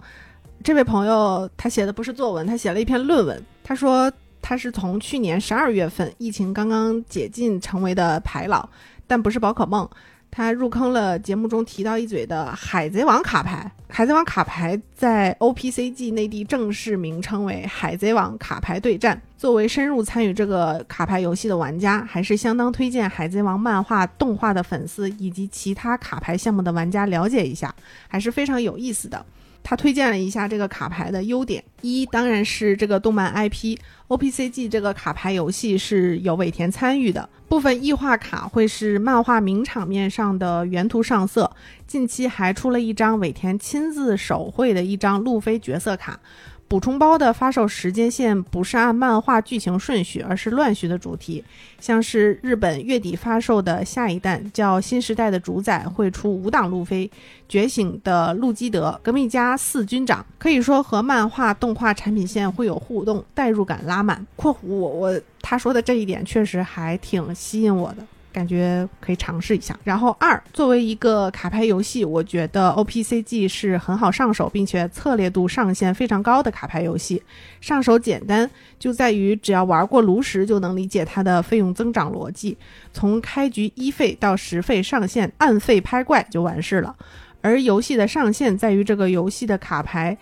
这位朋友他写的不是作文，他写了一篇论文。他说他是从去年十二月份疫情刚刚解禁成为的牌老，但不是宝可梦。他入坑了节目中提到一嘴的海贼王卡牌。海贼王卡牌在 OPCG 内地正式名称为海贼王卡牌对战。作为深入参与这个卡牌游戏的玩家，还是相当推荐海贼王漫画动画的粉丝以及其他卡牌项目的玩家了解一下，还是非常有意思的。他推荐了一下这个卡牌的优点，一当然是这个动漫 IP OPCG 这个卡牌游戏是有尾田参与的，部分异化卡会是漫画名场面上的原图上色，近期还出了一张尾田亲自手绘的一张路飞角色卡。补充包的发售时间线不是按漫画剧情顺序，而是乱序的主题。像是日本月底发售的下一弹叫《新时代的主宰》，会出五档路飞觉醒的路基德、革命家四军长，可以说和漫画动画产品线会有互动，代入感拉满。（括弧我我他说的这一点确实还挺吸引我的。）感觉可以尝试一下。然后二，作为一个卡牌游戏，我觉得 OPCG 是很好上手，并且策略度上限非常高的卡牌游戏。上手简单，就在于只要玩过炉石，就能理解它的费用增长逻辑。从开局一费到十费上线，按费拍怪就完事了。而游戏的上限在于这个游戏的卡牌，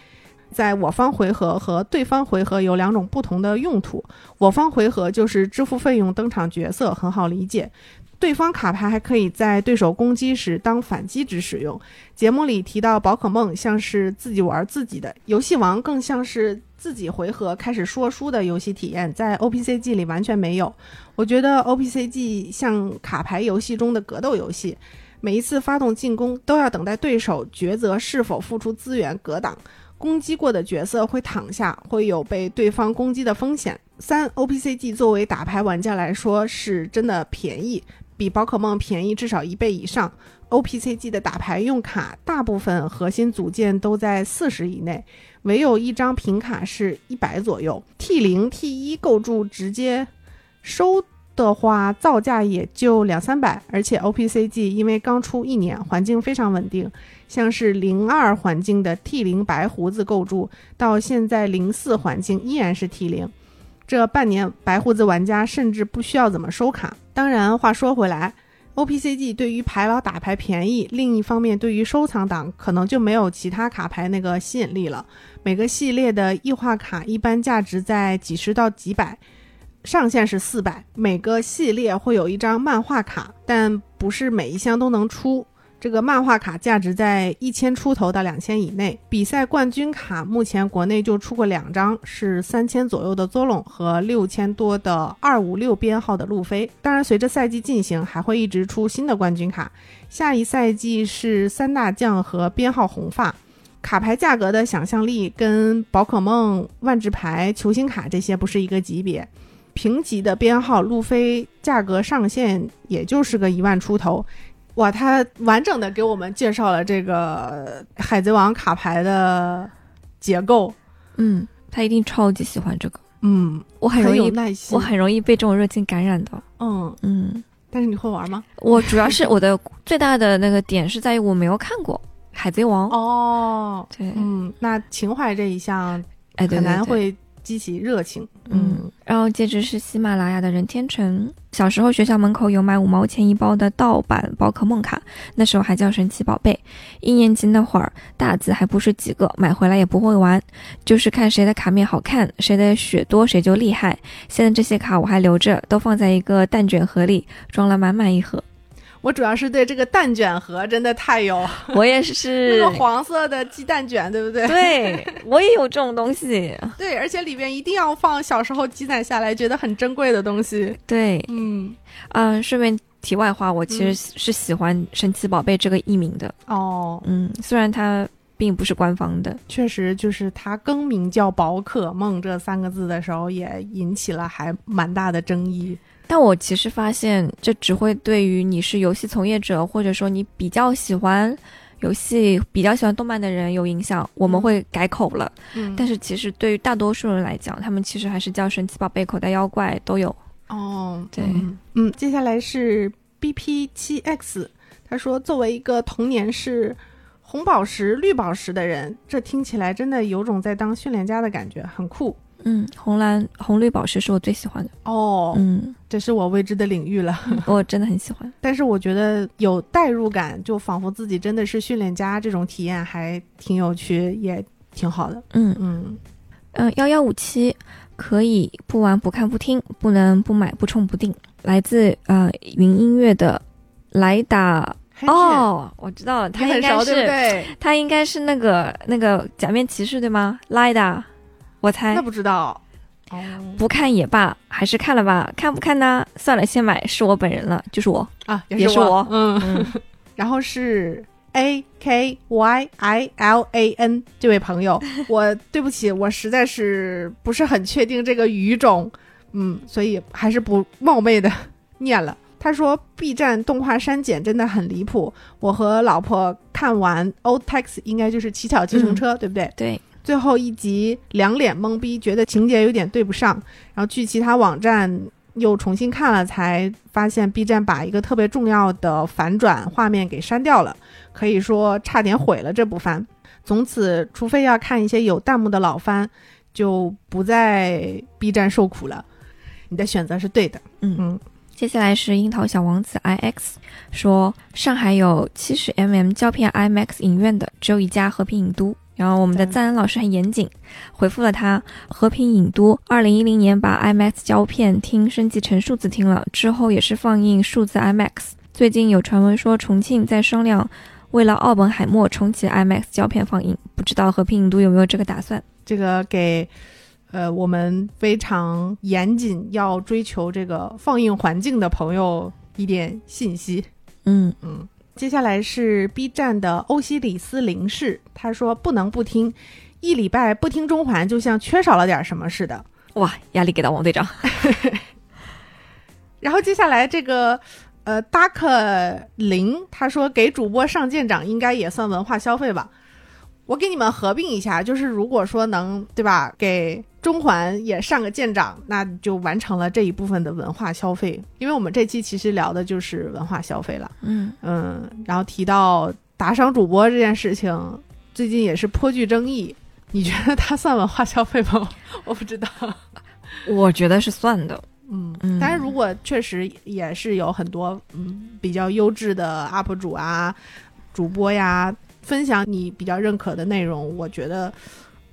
在我方回合和对方回合有两种不同的用途。我方回合就是支付费用登场角色，很好理解。对方卡牌还可以在对手攻击时当反击值使用。节目里提到宝可梦像是自己玩自己的，游戏王更像是自己回合开始说书的游戏体验，在 OPCG 里完全没有。我觉得 OPCG 像卡牌游戏中的格斗游戏，每一次发动进攻都要等待对手抉择是否付出资源格挡，攻击过的角色会躺下，会有被对方攻击的风险。三 OPCG 作为打牌玩家来说是真的便宜。比宝可梦便宜至少一倍以上。OPCG 的打牌用卡，大部分核心组件都在四十以内，唯有一张平卡是一百左右。T 零 T 一构筑直接收的话，造价也就两三百。而且 OPCG 因为刚出一年，环境非常稳定，像是零二环境的 T 零白胡子构筑，到现在零四环境依然是 T 零。这半年，白胡子玩家甚至不需要怎么收卡。当然，话说回来，OPCG 对于牌老打牌便宜，另一方面对于收藏党可能就没有其他卡牌那个吸引力了。每个系列的异化卡一般价值在几十到几百，上限是四百。每个系列会有一张漫画卡，但不是每一箱都能出。这个漫画卡价值在一千出头到两千以内，比赛冠军卡目前国内就出过两张，是三千左右的 Zolon 和六千多的二五六编号的路飞。当然，随着赛季进行，还会一直出新的冠军卡。下一赛季是三大将和编号红发。卡牌价格的想象力跟宝可梦万智牌球星卡这些不是一个级别。评级的编号路飞价格上限也就是个一万出头。哇，他完整的给我们介绍了这个海贼王卡牌的结构。嗯，他一定超级喜欢这个。嗯，我很容易耐心，我很容易被这种热情感染的。嗯嗯，但是你会玩吗？我主要是我的最大的那个点是在于我没有看过海贼王。哦，对，嗯，那情怀这一项，哎，很难会。激起热情，嗯，然后接着是喜马拉雅的任天成。小时候学校门口有卖五毛钱一包的盗版宝可梦卡，那时候还叫神奇宝贝。一年级那会儿，大字还不是几个，买回来也不会玩，就是看谁的卡面好看，谁的血多谁就厉害。现在这些卡我还留着，都放在一个蛋卷盒里，装了满满一盒。我主要是对这个蛋卷盒真的太有，我也那是个，黄色的鸡蛋卷，对不对？对我也有这种东西。对，而且里边一定要放小时候积攒下来觉得很珍贵的东西。对，嗯，嗯、顺便题外话，我其实是喜欢神奇宝贝这个译名的。哦，嗯，虽然它并不是官方的。确实，就是它更名叫宝可梦这三个字的时候，也引起了还蛮大的争议。但我其实发现，这只会对于你是游戏从业者，或者说你比较喜欢游戏、比较喜欢动漫的人有影响。我们会改口了，嗯但是其实对于大多数人来讲，他们其实还是叫神奇宝贝、口袋妖怪都有。哦，对嗯，嗯，接下来是 BP 七 X，他说，作为一个童年是红宝石、绿宝石的人，这听起来真的有种在当训练家的感觉，很酷。嗯，红蓝红绿宝石是我最喜欢的。哦，嗯，这是我未知的领域了。我真的很喜欢。但是我觉得有代入感，就仿佛自己真的是训练家，这种体验还挺有趣，也挺好的。嗯嗯，嗯，幺幺五七可以不玩不看不听，不能不买不充不定。来自呃云音乐的莱达哦，我知道了，他应该是对？他应该是那个那个假面骑士对吗？莱达，我猜那不知道。哦，不看也罢，还是看了吧。看不看呢？算了，先买，是我本人了，就是我。啊，也是我嗯，嗯 然后是 A K Y I L A N 这位朋友，我对不起，我实在是不是很确定这个语种，嗯，所以还是不冒昧的念了。他说：“B 站动画删减真的很离谱，我和老婆看完《Old Taxi》，应该就是乞巧计程车，对不对？对，最后一集两脸懵逼，觉得情节有点对不上，然后去其他网站又重新看了，才发现 B 站把一个特别重要的反转画面给删掉了，可以说差点毁了这部番。从此，除非要看一些有弹幕的老番，就不在 B 站受苦了。你的选择是对的，嗯嗯，接下来是樱桃小王子 IX 说，上海有七十 mm 胶片 IMAX 影院的只有一家和平影都。然后我们的赞恩老师很严谨，回复了他：和平影都二零一零年把 IMAX 胶片厅升级成数字厅了，之后也是放映数字 IMAX。最近有传闻说重庆在商量为了奥本海默重启 IMAX 胶片放映，不知道和平影都有没有这个打算？这个给呃我们非常严谨要追求这个放映环境的朋友一点信息。嗯，嗯，接下来是 B 站的欧西里斯零式，他说不能不听，一礼拜不听中环就像缺少了点什么似的。哇，压力给到王队长。然后接下来这个呃达克零，他说给主播上舰长应该也算文化消费吧。我给你们合并一下，就是如果说能对吧，给中环也上个舰长，那就完成了这一部分的文化消费。因为我们这期其实聊的就是文化消费了。嗯嗯，然后提到打赏主播这件事情，最近也是颇具争议。你觉得它算文化消费吗？我不知道。我觉得是算的。嗯嗯但是如果确实也是有很多嗯比较优质的 UP 主啊、主播呀，分享你比较认可的内容，我觉得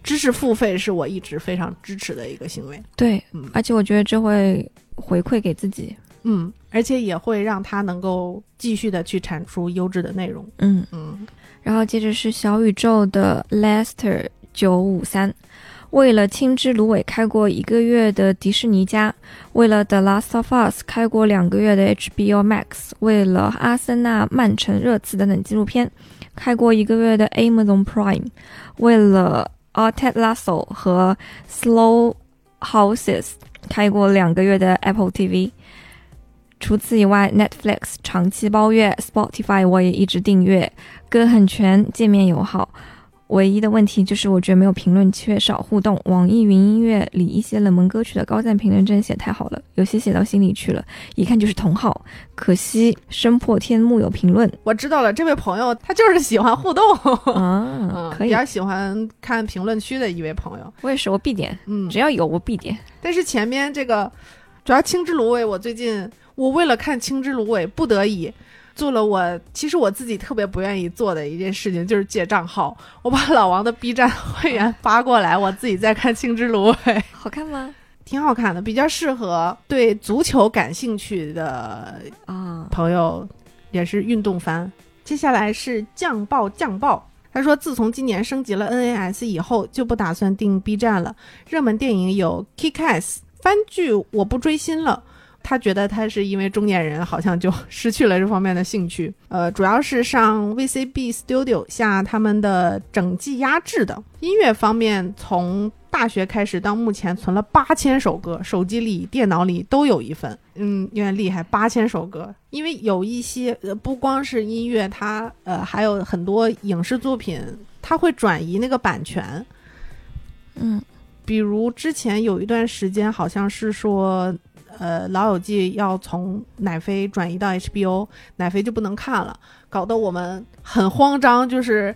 知识付费是我一直非常支持的一个行为。对，嗯而且我觉得这会回馈给自己。嗯，而且也会让他能够继续的去产出优质的内容。嗯，嗯然后接着是小宇宙的 Lester 九五三，为了青之芦苇开过一个月的迪士尼家，为了 The Last of Us 开过两个月的 HBO Max，为了阿森纳曼城热刺等等纪录片，开过一个月的 Amazon Prime，为了 a Ted Lasso 和 Slow Houses 开过两个月的 Apple TV。除此以外，Netflix 长期包月，Spotify 我也一直订阅，歌很全，界面友好。唯一的问题就是我觉得没有评论，缺少互动。网易云音乐里一些冷门歌曲的高赞评论真的写太好了，有些写到心里去了，一看就是同好。可惜声破天幕有评论我知道了，这位朋友他就是喜欢互动，啊嗯，，可以，比较喜欢看评论区的一位朋友。我也是，我必点，嗯，只要有我必点。但是前面这个主要青之芦苇，我最近我为了看青之芦苇，不得已做了我其实我自己特别不愿意做的一件事情，就是借账号，我把老王的 B 站会员发过来，我自己在看青之芦苇，好看吗？挺好看的，比较适合对足球感兴趣的啊，朋友也是运动番。接下来是酱爆酱爆，他说自从今年升级了 NAS 以后，就不打算订 B 站了。热门电影有 Kick-Ass，番剧我不追星了。他觉得他是因为中年人，好像就失去了这方面的兴趣。呃，主要是上 VCB Studio 下他们的整季压制的音乐方面，从大学开始到目前存了八千首歌，手机里、电脑里都有一份。嗯，有点厉害，八千首歌。因为有一些呃，不光是音乐，它呃还有很多影视作品，它会转移那个版权。嗯，比如之前有一段时间，好像是说。呃，《老友记》要从奶飞转移到 HBO，奶飞就不能看了，搞得我们很慌张，就是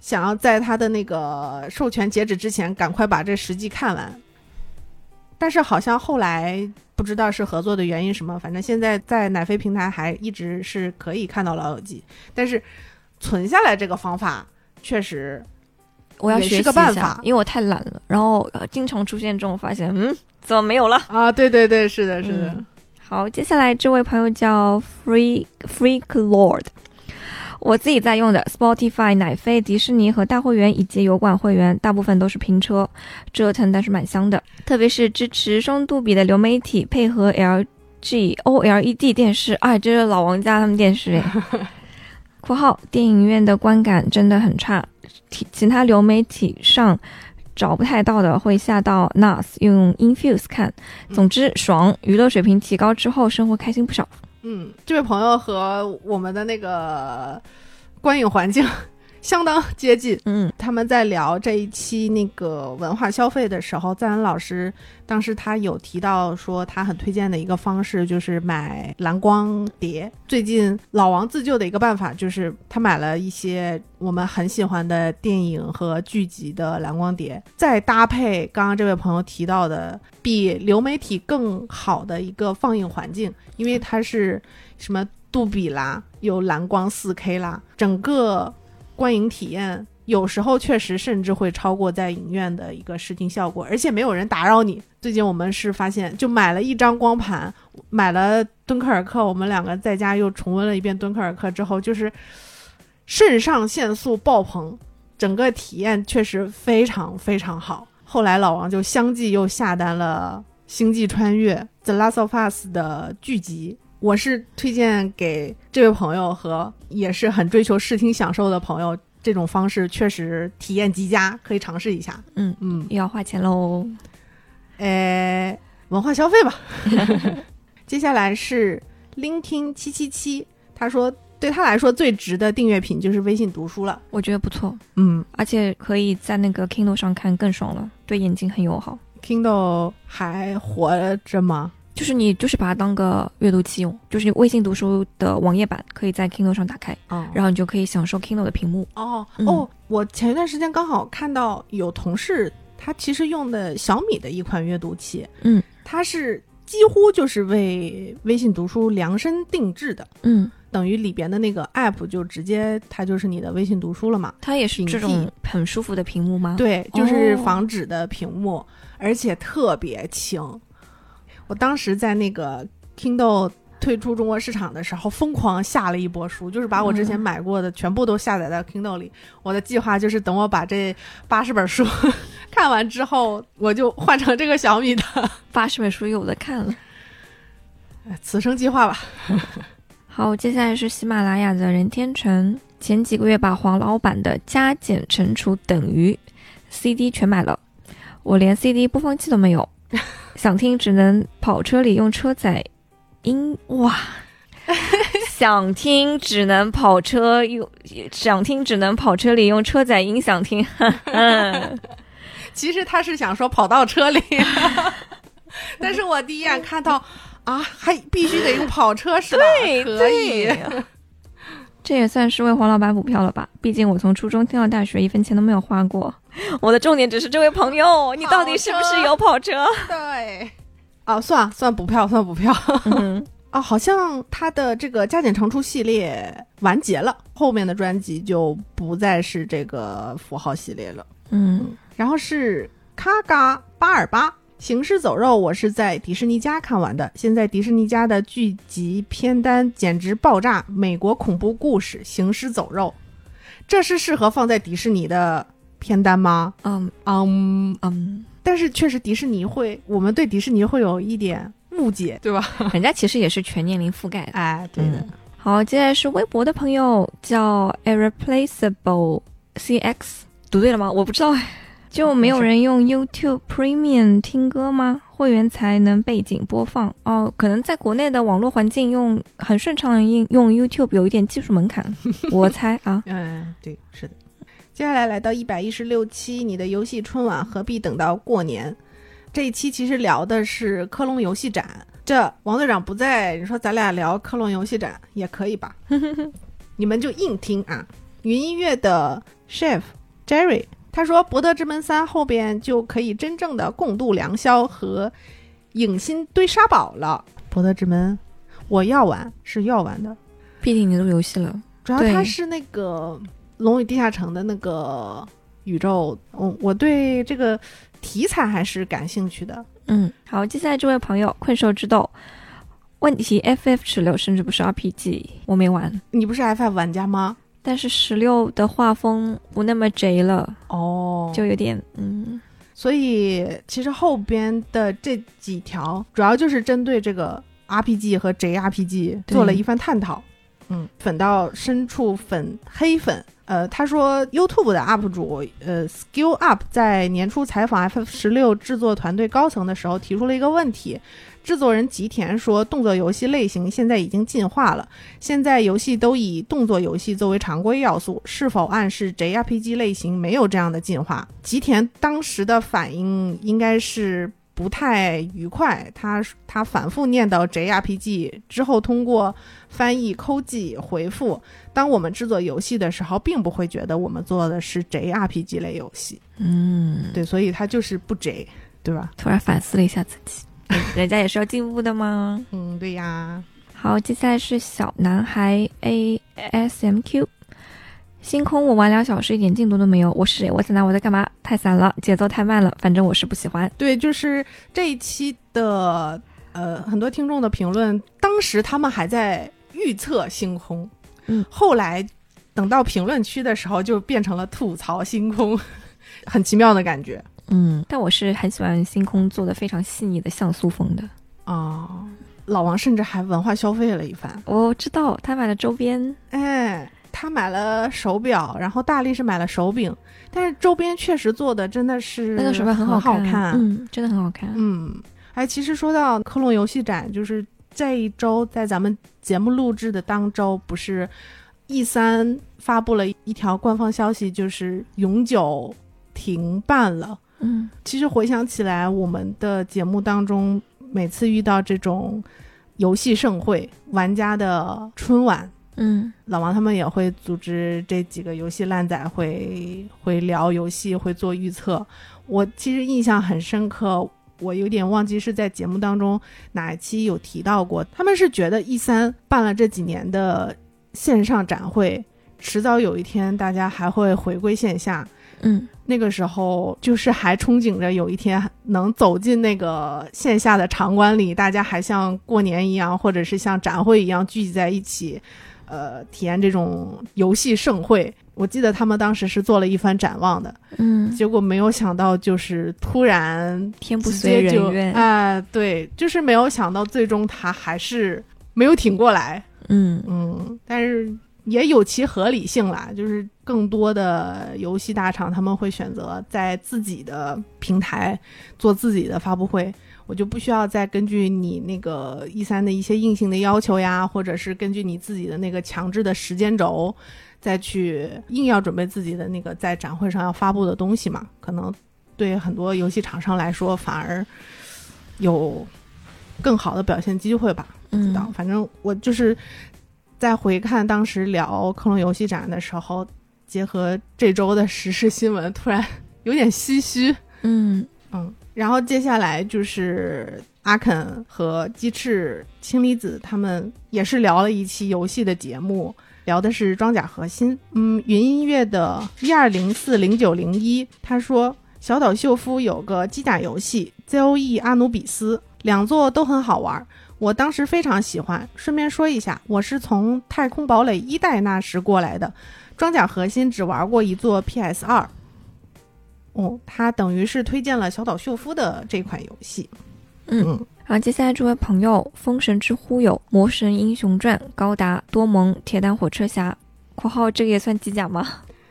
想要在它的那个授权截止之前赶快把这十季看完。但是好像后来不知道是合作的原因什么，反正现在在奶飞平台还一直是可以看到《老友记》，但是存下来这个方法确实。我要学个办法，因为我太懒了，然后经常出现这种发现，嗯，怎么没有了啊？对对对，是的，是的。好，接下来这位朋友叫 Free Freak Lord，我自己在用的 Spotify、奶飞、迪士尼和大会员以及油管会员，大部分都是拼车，折腾但是蛮香的，特别是支持双杜比的流媒体配合 LG OLED 电视，哎，这是老王家他们电视哎。括号电影院的观感真的很差。其其他流媒体上找不太到的，会下到 NAS 用 Infuse 看。总之爽，娱乐水平提高之后，生活开心不少。嗯，这位朋友和我们的那个观影环境。相当接近，嗯，他们在聊这一期那个文化消费的时候，赞恩老师当时他有提到说，他很推荐的一个方式就是买蓝光碟。最近老王自救的一个办法就是他买了一些我们很喜欢的电影和剧集的蓝光碟，再搭配刚刚这位朋友提到的比流媒体更好的一个放映环境，因为它是什么杜比啦，有蓝光四 K 啦，整个。观影体验有时候确实甚至会超过在影院的一个视听效果，而且没有人打扰你。最近我们是发现，就买了一张光盘，买了敦刻尔克，我们两个在家又重温了一遍敦刻尔克之后，就是肾上腺素爆棚，整个体验确实非常非常好。后来老王就相继又下单了《星际穿越》《The Last of Us》的剧集。我是推荐给这位朋友和也是很追求视听享受的朋友，这种方式确实体验极佳，可以尝试一下。嗯嗯，又要花钱喽，呃，文化消费吧。接下来是 Linkin 七七七，他说对他来说最值的订阅品就是微信读书了，我觉得不错。嗯，而且可以在那个 Kindle 上看更爽了，对眼睛很友好。Kindle 还活着吗？就是你就是把它当个阅读器用，就是微信读书的网页版可以在 Kindle 上打开，然后你就可以享受 Kindle 的屏幕。哦哦，我前一段时间刚好看到有同事他其实用的小米的一款阅读器，嗯，它是几乎就是为微信读书量身定制的，嗯，等于里边的那个 App 就直接它就是你的微信读书了嘛。它也是这种很舒服的屏幕吗？对，就是防止的屏幕，而且特别轻。我当时在那个 Kindle 退出中国市场的时候，疯狂下了一波书，就是把我之前买过的全部都下载到 Kindle 里。我的计划就是等我把这八十本书 看完之后，我就换成这个小米的 八十本书有的看了。此生计划吧。好，接下来是喜马拉雅的任天成，前几个月把黄老板的加减乘除等于 CD 全买了，我连 CD 播放器都没有。想听只能跑车里用车载音哇，想听只能跑车用，想听只能跑车里用车载音响听。嗯，其实他是想说跑到车里，但是我第一眼看到啊，还必须得用跑车是吧？可以。这也算是为黄老板补票了吧？毕竟我从初中听到大学，一分钱都没有花过。我的重点只是这位朋友，你到底是不是有跑车？对，哦，算算补票，算补票。哦，好像他的这个加减乘除系列完结了，后面的专辑就不再是这个符号系列了。嗯，然后是卡嘎八二八。行尸走肉我是在迪士尼家看完的，现在迪士尼家的剧集片单简直爆炸。美国恐怖故事《行尸走肉》，这是适合放在迪士尼的片单吗？嗯嗯，嗯，但是确实迪士尼会，我们对迪士尼会有一点误解，对吧？人家其实也是全年龄覆盖的。哎，对的。好，接下来是微博的朋友叫 Irreplaceable CX，读对了吗？我不知道哎。就没有人用 YouTube Premium 听歌吗？会员才能背景播放哦。可能在国内的网络环境用很顺畅，用用 YouTube 有一点技术门槛，我猜啊。嗯，对，是的。接下来来到一百一十六期，你的游戏春晚何必等到过年？这一期其实聊的是科隆游戏展。这王队长不在，你说咱俩聊科隆游戏展也可以吧？你们就硬听啊。云音乐的 Chef Jerry。他说：“博德之门三后边就可以真正的共度良宵和影心堆沙堡了。博德之门，我要玩是要玩的，毕竟你都游戏了。主要它是那个《龙与地下城》的那个宇宙，我我对这个题材还是感兴趣的。嗯，好，接下来这位朋友困兽之斗，问题 FF 十六甚至不是 RPG，我没玩。你不是 FF 玩家吗？”但是十六的画风不那么贼了哦，就有点嗯，所以其实后边的这几条主要就是针对这个 RPG 和 JRPG 做了一番探讨。嗯，粉到深处粉黑粉，呃，他说 YouTube 的 UP 主呃 Skill Up 在年初采访 FF 十六制作团队高层的时候提出了一个问题。制作人吉田说：“动作游戏类型现在已经进化了，现在游戏都以动作游戏作为常规要素，是否暗示 JRPG 类型没有这样的进化？”吉田当时的反应应该是不太愉快，他他反复念叨 JRPG 之后，通过翻译抠记回复：“当我们制作游戏的时候，并不会觉得我们做的是 JRPG 类游戏。”嗯，对，所以他就是不 J，对吧？突然反思了一下自己。人家也是要进步的吗？嗯，对呀。好，接下来是小男孩 A S M Q。星空我玩两小时一点进度都没有，我是谁？我在哪？我在干嘛？太散了，节奏太慢了，反正我是不喜欢。对，就是这一期的呃很多听众的评论，当时他们还在预测星空，嗯，后来等到评论区的时候就变成了吐槽星空，很奇妙的感觉。嗯，但我是很喜欢星空做的非常细腻的像素风的哦。老王甚至还文化消费了一番，我知道他买了周边，哎，他买了手表，然后大力是买了手柄，但是周边确实做的真的是那个手表很好看，嗯，真的很好看，嗯。哎，其实说到科隆游戏展，就是这一周在咱们节目录制的当周，不是 E 三发布了一条官方消息，就是永久停办了。嗯，其实回想起来，我们的节目当中，每次遇到这种游戏盛会、玩家的春晚，嗯，老王他们也会组织这几个游戏烂仔，会会聊游戏，会做预测。我其实印象很深刻，我有点忘记是在节目当中哪一期有提到过，他们是觉得 E 三办了这几年的线上展会，迟早有一天大家还会回归线下。嗯，那个时候就是还憧憬着有一天能走进那个线下的场馆里，大家还像过年一样，或者是像展会一样聚集在一起，呃，体验这种游戏盛会。我记得他们当时是做了一番展望的，嗯，结果没有想到就是突然天不遂人愿，哎，对，就是没有想到最终他还是没有挺过来，嗯嗯，但是。也有其合理性啦，就是更多的游戏大厂他们会选择在自己的平台做自己的发布会，我就不需要再根据你那个一三的一些硬性的要求呀，或者是根据你自己的那个强制的时间轴，再去硬要准备自己的那个在展会上要发布的东西嘛？可能对很多游戏厂商来说，反而有更好的表现机会吧？不知道，反正我就是。在回看当时聊克隆游戏展的时候，结合这周的时事新闻，突然有点唏嘘。嗯嗯，然后接下来就是阿肯和鸡翅氢离子他们也是聊了一期游戏的节目，聊的是装甲核心。嗯，云音乐的一二零四零九零一他说，小岛秀夫有个机甲游戏《ZOE 阿努比斯》，两座都很好玩，我当时非常喜欢。顺便说一下，我是从《太空堡垒》一代那时过来的，装甲核心只玩过一座 PS 二。哦，他等于是推荐了小岛秀夫的这款游戏。嗯，然后接下来这位朋友，封神之忽悠、魔神英雄传、高达、多蒙、铁胆火车侠（括号这个也算机甲吗？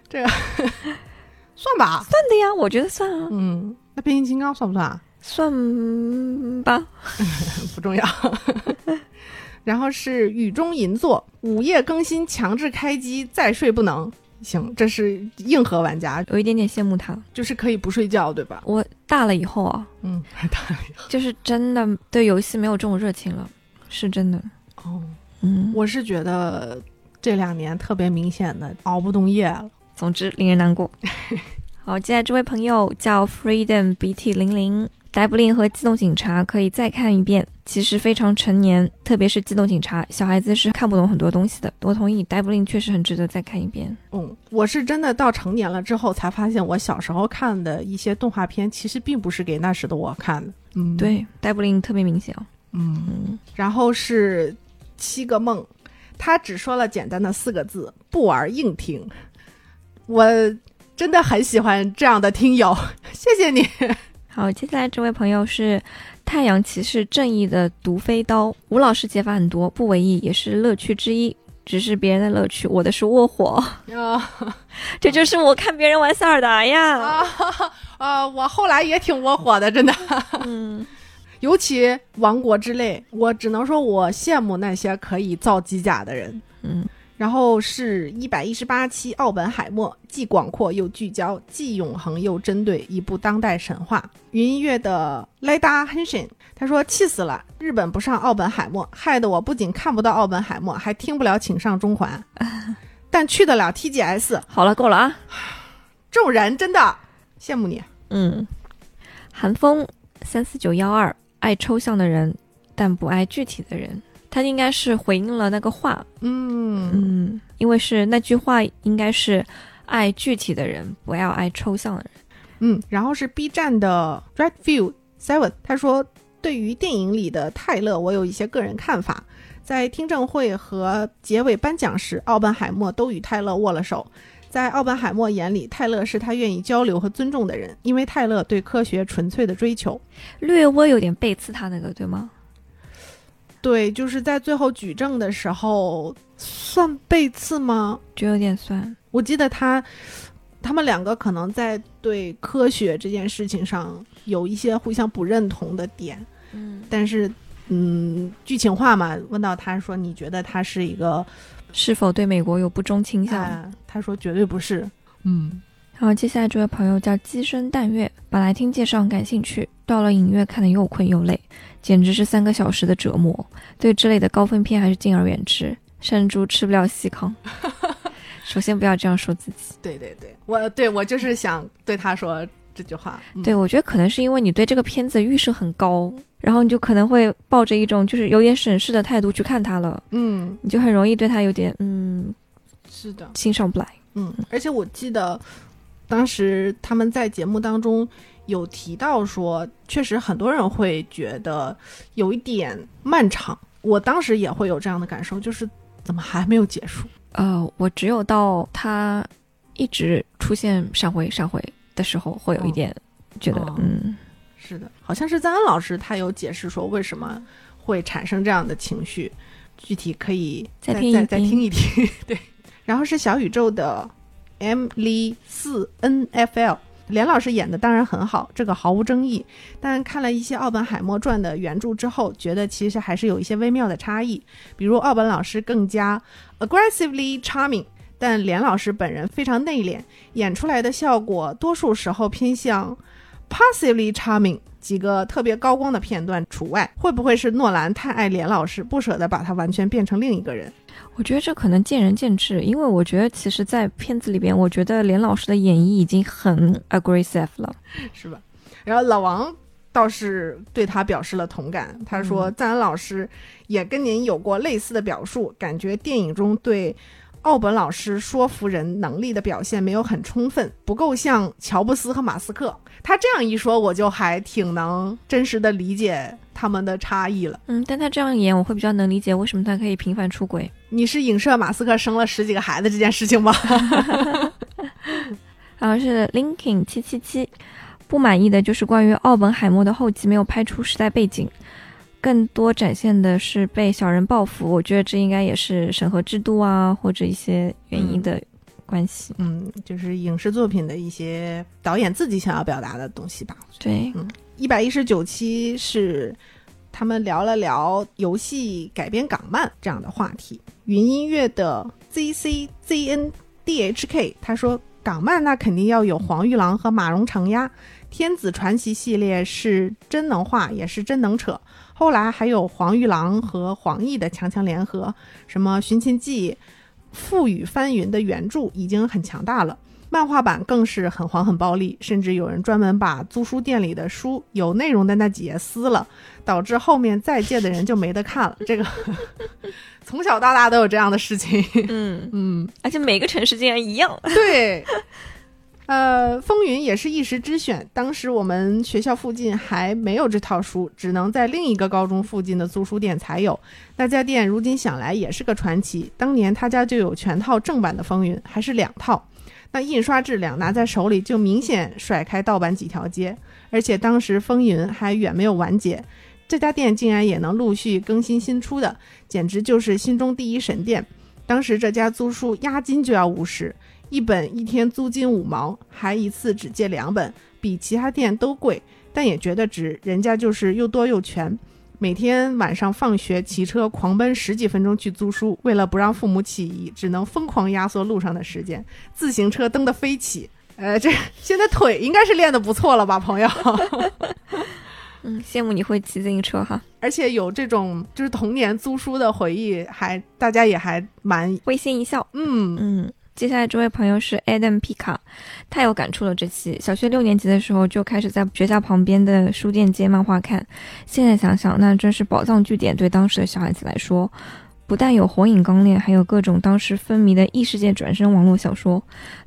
这个算吧，算的呀，我觉得算啊。嗯，那变形金刚算不算啊？算吧，不重要。然后是雨中银座，午夜更新，强制开机，再睡不能。行，这是硬核玩家，有一点点羡慕他，就是可以不睡觉，对吧？我大了以后啊，嗯，大了以后就是真的对游戏没有这种热情了，是真的。哦，嗯，我是觉得这两年特别明显的熬不动夜了。总之令人难过。好，接下来这位朋友叫 Freedom BT 零零。逮捕令和机动警察可以再看一遍，其实非常成年，特别是机动警察，小孩子是看不懂很多东西的。我同意，逮捕令确实很值得再看一遍。嗯，我是真的到成年了之后才发现，我小时候看的一些动画片其实并不是给那时的我看的。嗯，对，逮捕令特别明显。嗯，然后是七个梦，他只说了简单的四个字：不玩硬听。我真的很喜欢这样的听友，谢谢你。好，接下来这位朋友是太阳骑士正义的毒飞刀。吴老师解法很多，不为意也是乐趣之一。只是别人的乐趣，我的是卧火。啊，这就是我看别人玩塞尔达呀。啊啊！我后来也挺窝火的，真的。嗯，尤其王国之泪，我只能说我羡慕那些可以造机甲的人。嗯。然后是一百一十八期《奥本海默》，既广阔又聚焦，既永恒又针对，一部当代神话。云音乐的莱达亨森他说：“气死了，日本不上《奥本海默》，害得我不仅看不到《奥本海默》，还听不了《请上中环》，但去得了 TGS。”好了，够了啊！这种人真的羡慕你。嗯，韩风三四九幺二，爱抽象的人，但不爱具体的人。他应该是回应了那个话，嗯嗯，因为是那句话，应该是爱具体的人，不要爱抽象的人。嗯，然后是 B 站的 Redview Seven，他说对于电影里的泰勒，我有一些个人看法。在听证会和结尾颁奖时，奥本海默都与泰勒握了手。在奥本海默眼里，泰勒是他愿意交流和尊重的人，因为泰勒对科学纯粹的追求。略微有点背刺他那个，对吗？对，就是在最后举证的时候，算背刺吗？就有点算。我记得他，他们两个可能在对科学这件事情上有一些互相不认同的点。嗯，但是，嗯，剧情化嘛，问到他说：“你觉得他是一个是否对美国有不忠倾向？”他说：“绝对不是。”嗯。好，接下来这位朋友叫鸡生淡月，本来听介绍很感兴趣，到了影院看的又困又累。简直是三个小时的折磨，对之类的高分片还是敬而远之。山猪吃不了细糠，首先不要这样说自己。对对对，我对我就是想对他说这句话。对，我觉得可能是因为你对这个片子预设很高，然后你就可能会抱着一种就是有点审视的态度去看他了。嗯，你就很容易对他有点嗯，是的，欣赏不来。嗯，而且我记得当时他们在节目当中。有提到说，确实很多人会觉得有一点漫长。我当时也会有这样的感受，就是怎么还没有结束？呃，我只有到他一直出现闪回闪回的时候，会有一点觉得，嗯，是的，好像是赞恩老师他有解释说为什么会产生这样的情绪，具体可以再再再听一听。对，然后是小宇宙的 M L 四 N F L。连老师演的当然很好，这个毫无争议。但看了一些奥本海默传的原著之后，觉得其实还是有一些微妙的差异。比如奥本老师更加 aggressively charming，但连老师本人非常内敛，演出来的效果多数时候偏向 passively charming。几个特别高光的片段除外。会不会是诺兰太爱连老师，不舍得把他完全变成另一个人？我觉得这可能见仁见智，因为我觉得其实，在片子里边，我觉得连老师的演绎已经很 aggressive 了，是吧？然后老王倒是对他表示了同感，他说赞恩老师也跟您有过类似的表述，感觉电影中对奥本老师说服人能力的表现没有很充分，不够像乔布斯和马斯克。他这样一说，我就还挺能真实的理解他们的差异了。嗯，但他这样演，我会比较能理解为什么他可以频繁出轨。你是影射马斯克生了十几个孩子这件事情吗？然后是 Linkin 七七七，不满意的就是关于奥本海默的后期没有拍出时代背景，更多展现的是被小人报复。我觉得这应该也是审核制度啊，或者一些原因的关系。嗯，就是影视作品的一些导演自己想要表达的东西吧。对，嗯，一百一十九期是他们聊了聊游戏改编港漫这样的话题。云音乐的 Z C Z N D H K 他说。港漫那肯定要有黄玉郎和马荣成呀，天子传奇系列是真能画也是真能扯。后来还有黄玉郎和黄奕的强强联合，什么《寻秦记》《覆雨翻云》的原著已经很强大了，漫画版更是很黄很暴力，甚至有人专门把租书店里的书有内容的那几页撕了，导致后面再借的人就没得看了。这个。从小到大都有这样的事情，嗯嗯，而且每个城市竟然一样。对，呃，《风云》也是一时之选。当时我们学校附近还没有这套书，只能在另一个高中附近的租书店才有。那家店如今想来也是个传奇。当年他家就有全套正版的《风云》，还是两套。那印刷质量拿在手里就明显甩开盗版几条街。而且当时《风云》还远没有完结。这家店竟然也能陆续更新新出的，简直就是心中第一神店。当时这家租书押金就要五十，一本一天租金五毛，还一次只借两本，比其他店都贵，但也觉得值。人家就是又多又全。每天晚上放学骑车狂奔十几分钟去租书，为了不让父母起疑，只能疯狂压缩路上的时间，自行车蹬得飞起。呃，这现在腿应该是练得不错了吧，朋友？嗯，羡慕你会骑自行车哈，而且有这种就是童年租书的回忆，还大家也还蛮会心一笑。嗯嗯，接下来这位朋友是 Adam 皮卡，太有感触了。这期小学六年级的时候就开始在学校旁边的书店借漫画看，现在想想那真是宝藏据点。对当时的小孩子来说，不但有《火影》《钢炼》，还有各种当时风靡的异世界转生网络小说。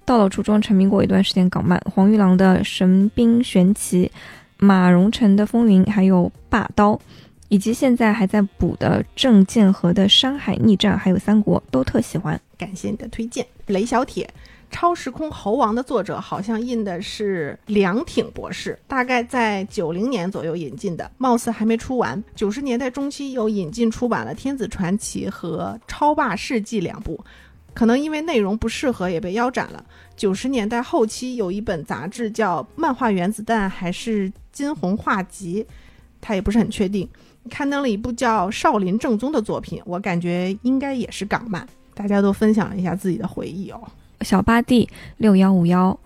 到了初中，沉迷过一段时间港漫，黄玉郎的《神兵玄奇》。马荣成的《风云》，还有《霸刀》，以及现在还在补的郑建和的《山海逆战》，还有《三国》，都特喜欢。感谢你的推荐。雷小铁，《超时空猴王》的作者好像印的是梁挺博士，大概在九零年左右引进的，貌似还没出完。九十年代中期又引进出版了《天子传奇》和《超霸世纪》两部，可能因为内容不适合，也被腰斩了。九十年代后期有一本杂志叫《漫画原子弹》，还是？金红画集，他也不是很确定。刊登了一部叫《少林正宗》的作品，我感觉应该也是港漫。大家都分享了一下自己的回忆哦。小八弟六幺五幺，《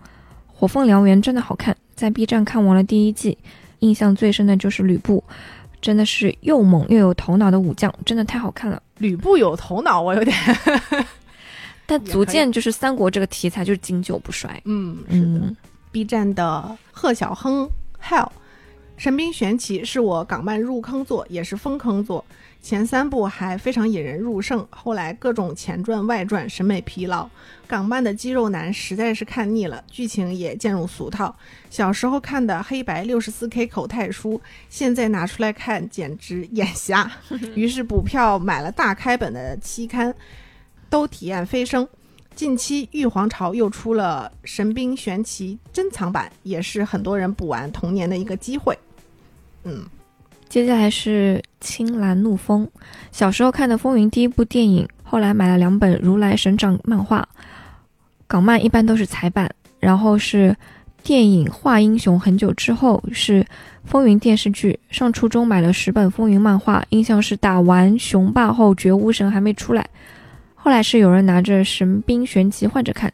火凤燎原》真的好看，在 B 站看完了第一季，印象最深的就是吕布，真的是又猛又有头脑的武将，真的太好看了。吕布有头脑，我有点，但足见就是三国这个题材就是经久不衰。嗯，是的。B 站的贺小亨 Hell。《神兵玄奇》是我港漫入坑作，也是封坑作。前三部还非常引人入胜，后来各种前传外传，审美疲劳。港漫的肌肉男实在是看腻了，剧情也渐入俗套。小时候看的黑白六十四 K 口袋书，现在拿出来看简直眼瞎。于是补票买了大开本的期刊，都体验飞升。近期玉皇朝又出了《神兵玄奇》珍藏版，也是很多人补完童年的一个机会。嗯，接下来是青蓝怒风。小时候看的《风云》第一部电影，后来买了两本《如来神掌》漫画。港漫一般都是彩版，然后是电影《画英雄》，很久之后是《风云》电视剧。上初中买了十本《风云》漫画，印象是打完雄霸后绝无神还没出来。后来是有人拿着《神兵玄奇》换着看，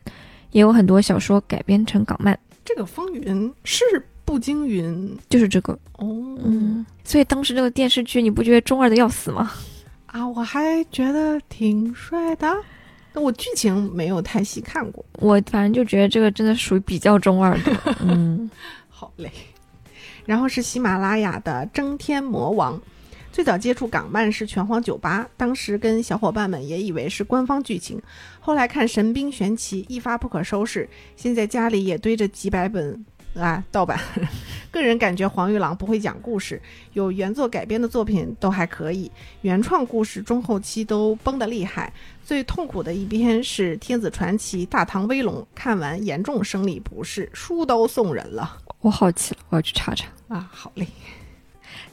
也有很多小说改编成港漫。这个《风云》是。步惊云就是这个哦，嗯，所以当时这个电视剧你不觉得中二的要死吗？啊，我还觉得挺帅的，那我剧情没有太细看过。我反正就觉得这个真的属于比较中二的。嗯，好嘞。然后是喜马拉雅的《征天魔王》，最早接触港漫是拳皇九八，当时跟小伙伴们也以为是官方剧情，后来看《神兵玄奇》一发不可收拾，现在家里也堆着几百本啊盗版。个人感觉黄玉郎不会讲故事，有原作改编的作品都还可以，原创故事中后期都崩得厉害。最痛苦的一篇是《天子传奇》《大唐威龙》，看完严重生理不适，书都送人了。我好奇了，我要去查查。啊，好嘞。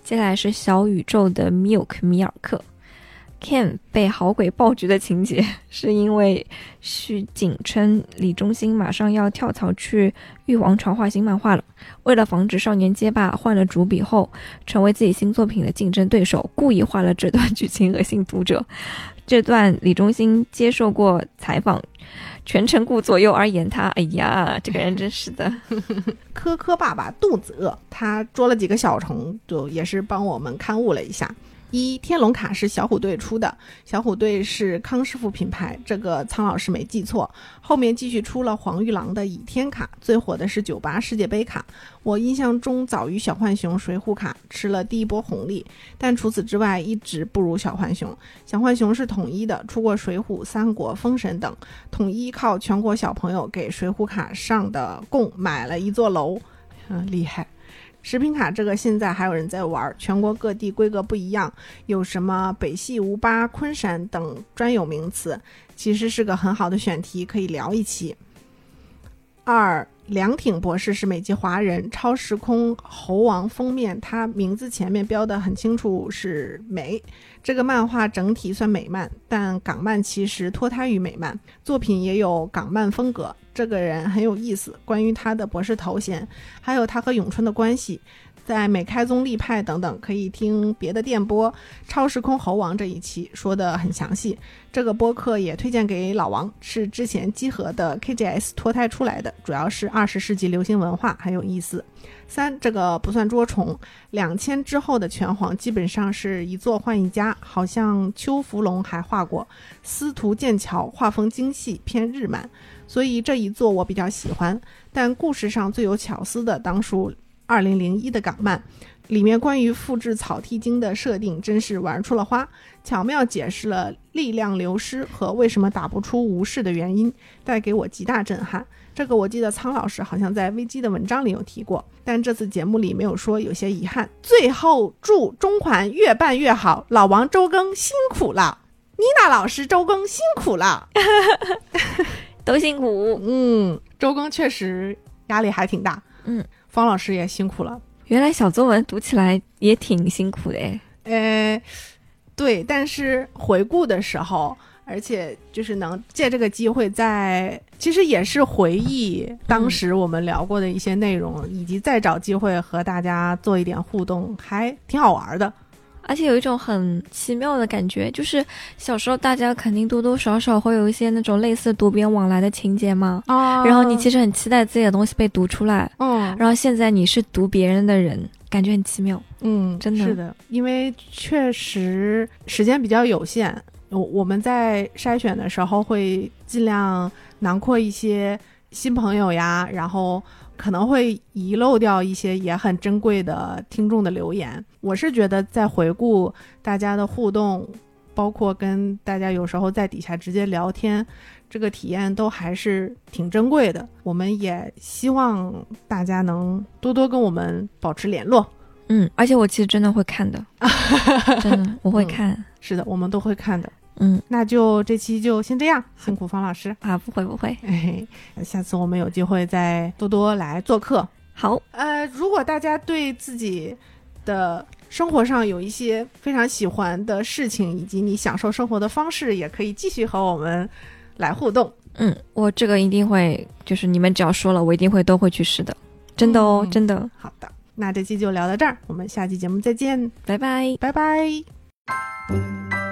接下来是小宇宙的 Milk 米尔克，Ken 被好鬼爆菊的情节，是因为徐景琛、李忠兴马上要跳槽去玉皇朝画新漫画了，为了防止少年街霸换了主笔后成为自己新作品的竞争对手，故意画了这段剧情恶心读者。这段李忠兴接受过采访。全程顾左右而言他，哎呀，这个人真是的。科科爸爸肚子饿，他捉了几个小虫，就也是帮我们刊物了一下。一天龙卡是小虎队出的，小虎队是康师傅品牌，这个苍老师没记错。后面继续出了黄玉郎的倚天卡，最火的是九八世界杯卡。我印象中早于小浣熊水浒卡吃了第一波红利，但除此之外一直不如小浣熊。小浣熊是统一的，出过水浒、三国、封神等，统一靠全国小朋友给水浒卡上的供买了一座楼，嗯，厉害。食品卡这个现在还有人在玩，全国各地规格不一样，有什么北系、吴巴、昆山等专有名词，其实是个很好的选题，可以聊一期。二梁挺博士是美籍华人，超时空猴王封面，他名字前面标得很清楚是美。这个漫画整体算美漫，但港漫其实脱胎于美漫，作品也有港漫风格。这个人很有意思，关于他的博士头衔，还有他和咏春的关系，在美开宗立派等等，可以听别的电波《超时空猴王》这一期说的很详细。这个播客也推荐给老王，是之前集合的 KGS 脱胎出来的，主要是二十世纪流行文化，很有意思。三，这个不算捉虫，两千之后的拳皇基本上是一座换一家，好像邱福龙还画过，司徒剑桥画风精细，偏日漫。所以这一座我比较喜欢，但故事上最有巧思的当属二零零一的港漫，里面关于复制草剃精的设定真是玩出了花，巧妙解释了力量流失和为什么打不出无视的原因，带给我极大震撼。这个我记得苍老师好像在危机的文章里有提过，但这次节目里没有说，有些遗憾。最后祝中环越办越好，老王周更辛苦了，妮娜老师周更辛苦了。都辛苦，嗯，周更确实压力还挺大，嗯，方老师也辛苦了。原来小作文读起来也挺辛苦的诶，呃，对，但是回顾的时候，而且就是能借这个机会，在其实也是回忆当时我们聊过的一些内容，以及再找机会和大家做一点互动，还挺好玩的。而且有一种很奇妙的感觉，就是小时候大家肯定多多少少会有一些那种类似读编往来的情节嘛。啊，然后你其实很期待自己的东西被读出来。嗯，然后现在你是读别人的人，感觉很奇妙。嗯，真的是的，因为确实时间比较有限，我我们在筛选的时候会尽量囊括一些新朋友呀，然后。可能会遗漏掉一些也很珍贵的听众的留言。我是觉得在回顾大家的互动，包括跟大家有时候在底下直接聊天，这个体验都还是挺珍贵的。我们也希望大家能多多跟我们保持联络。嗯，而且我其实真的会看的，真的我会 看。是的，我们都会看的。嗯，那就这期就先这样，辛苦方老师啊，不会不会，下次我们有机会再多多来做客。好，呃，如果大家对自己的生活上有一些非常喜欢的事情，以及你享受生活的方式，也可以继续和我们来互动。嗯，我这个一定会，就是你们只要说了，我一定会都会去试的，真的哦，真的。好的，那这期就聊到这儿，我们下期节目再见，拜拜，拜拜。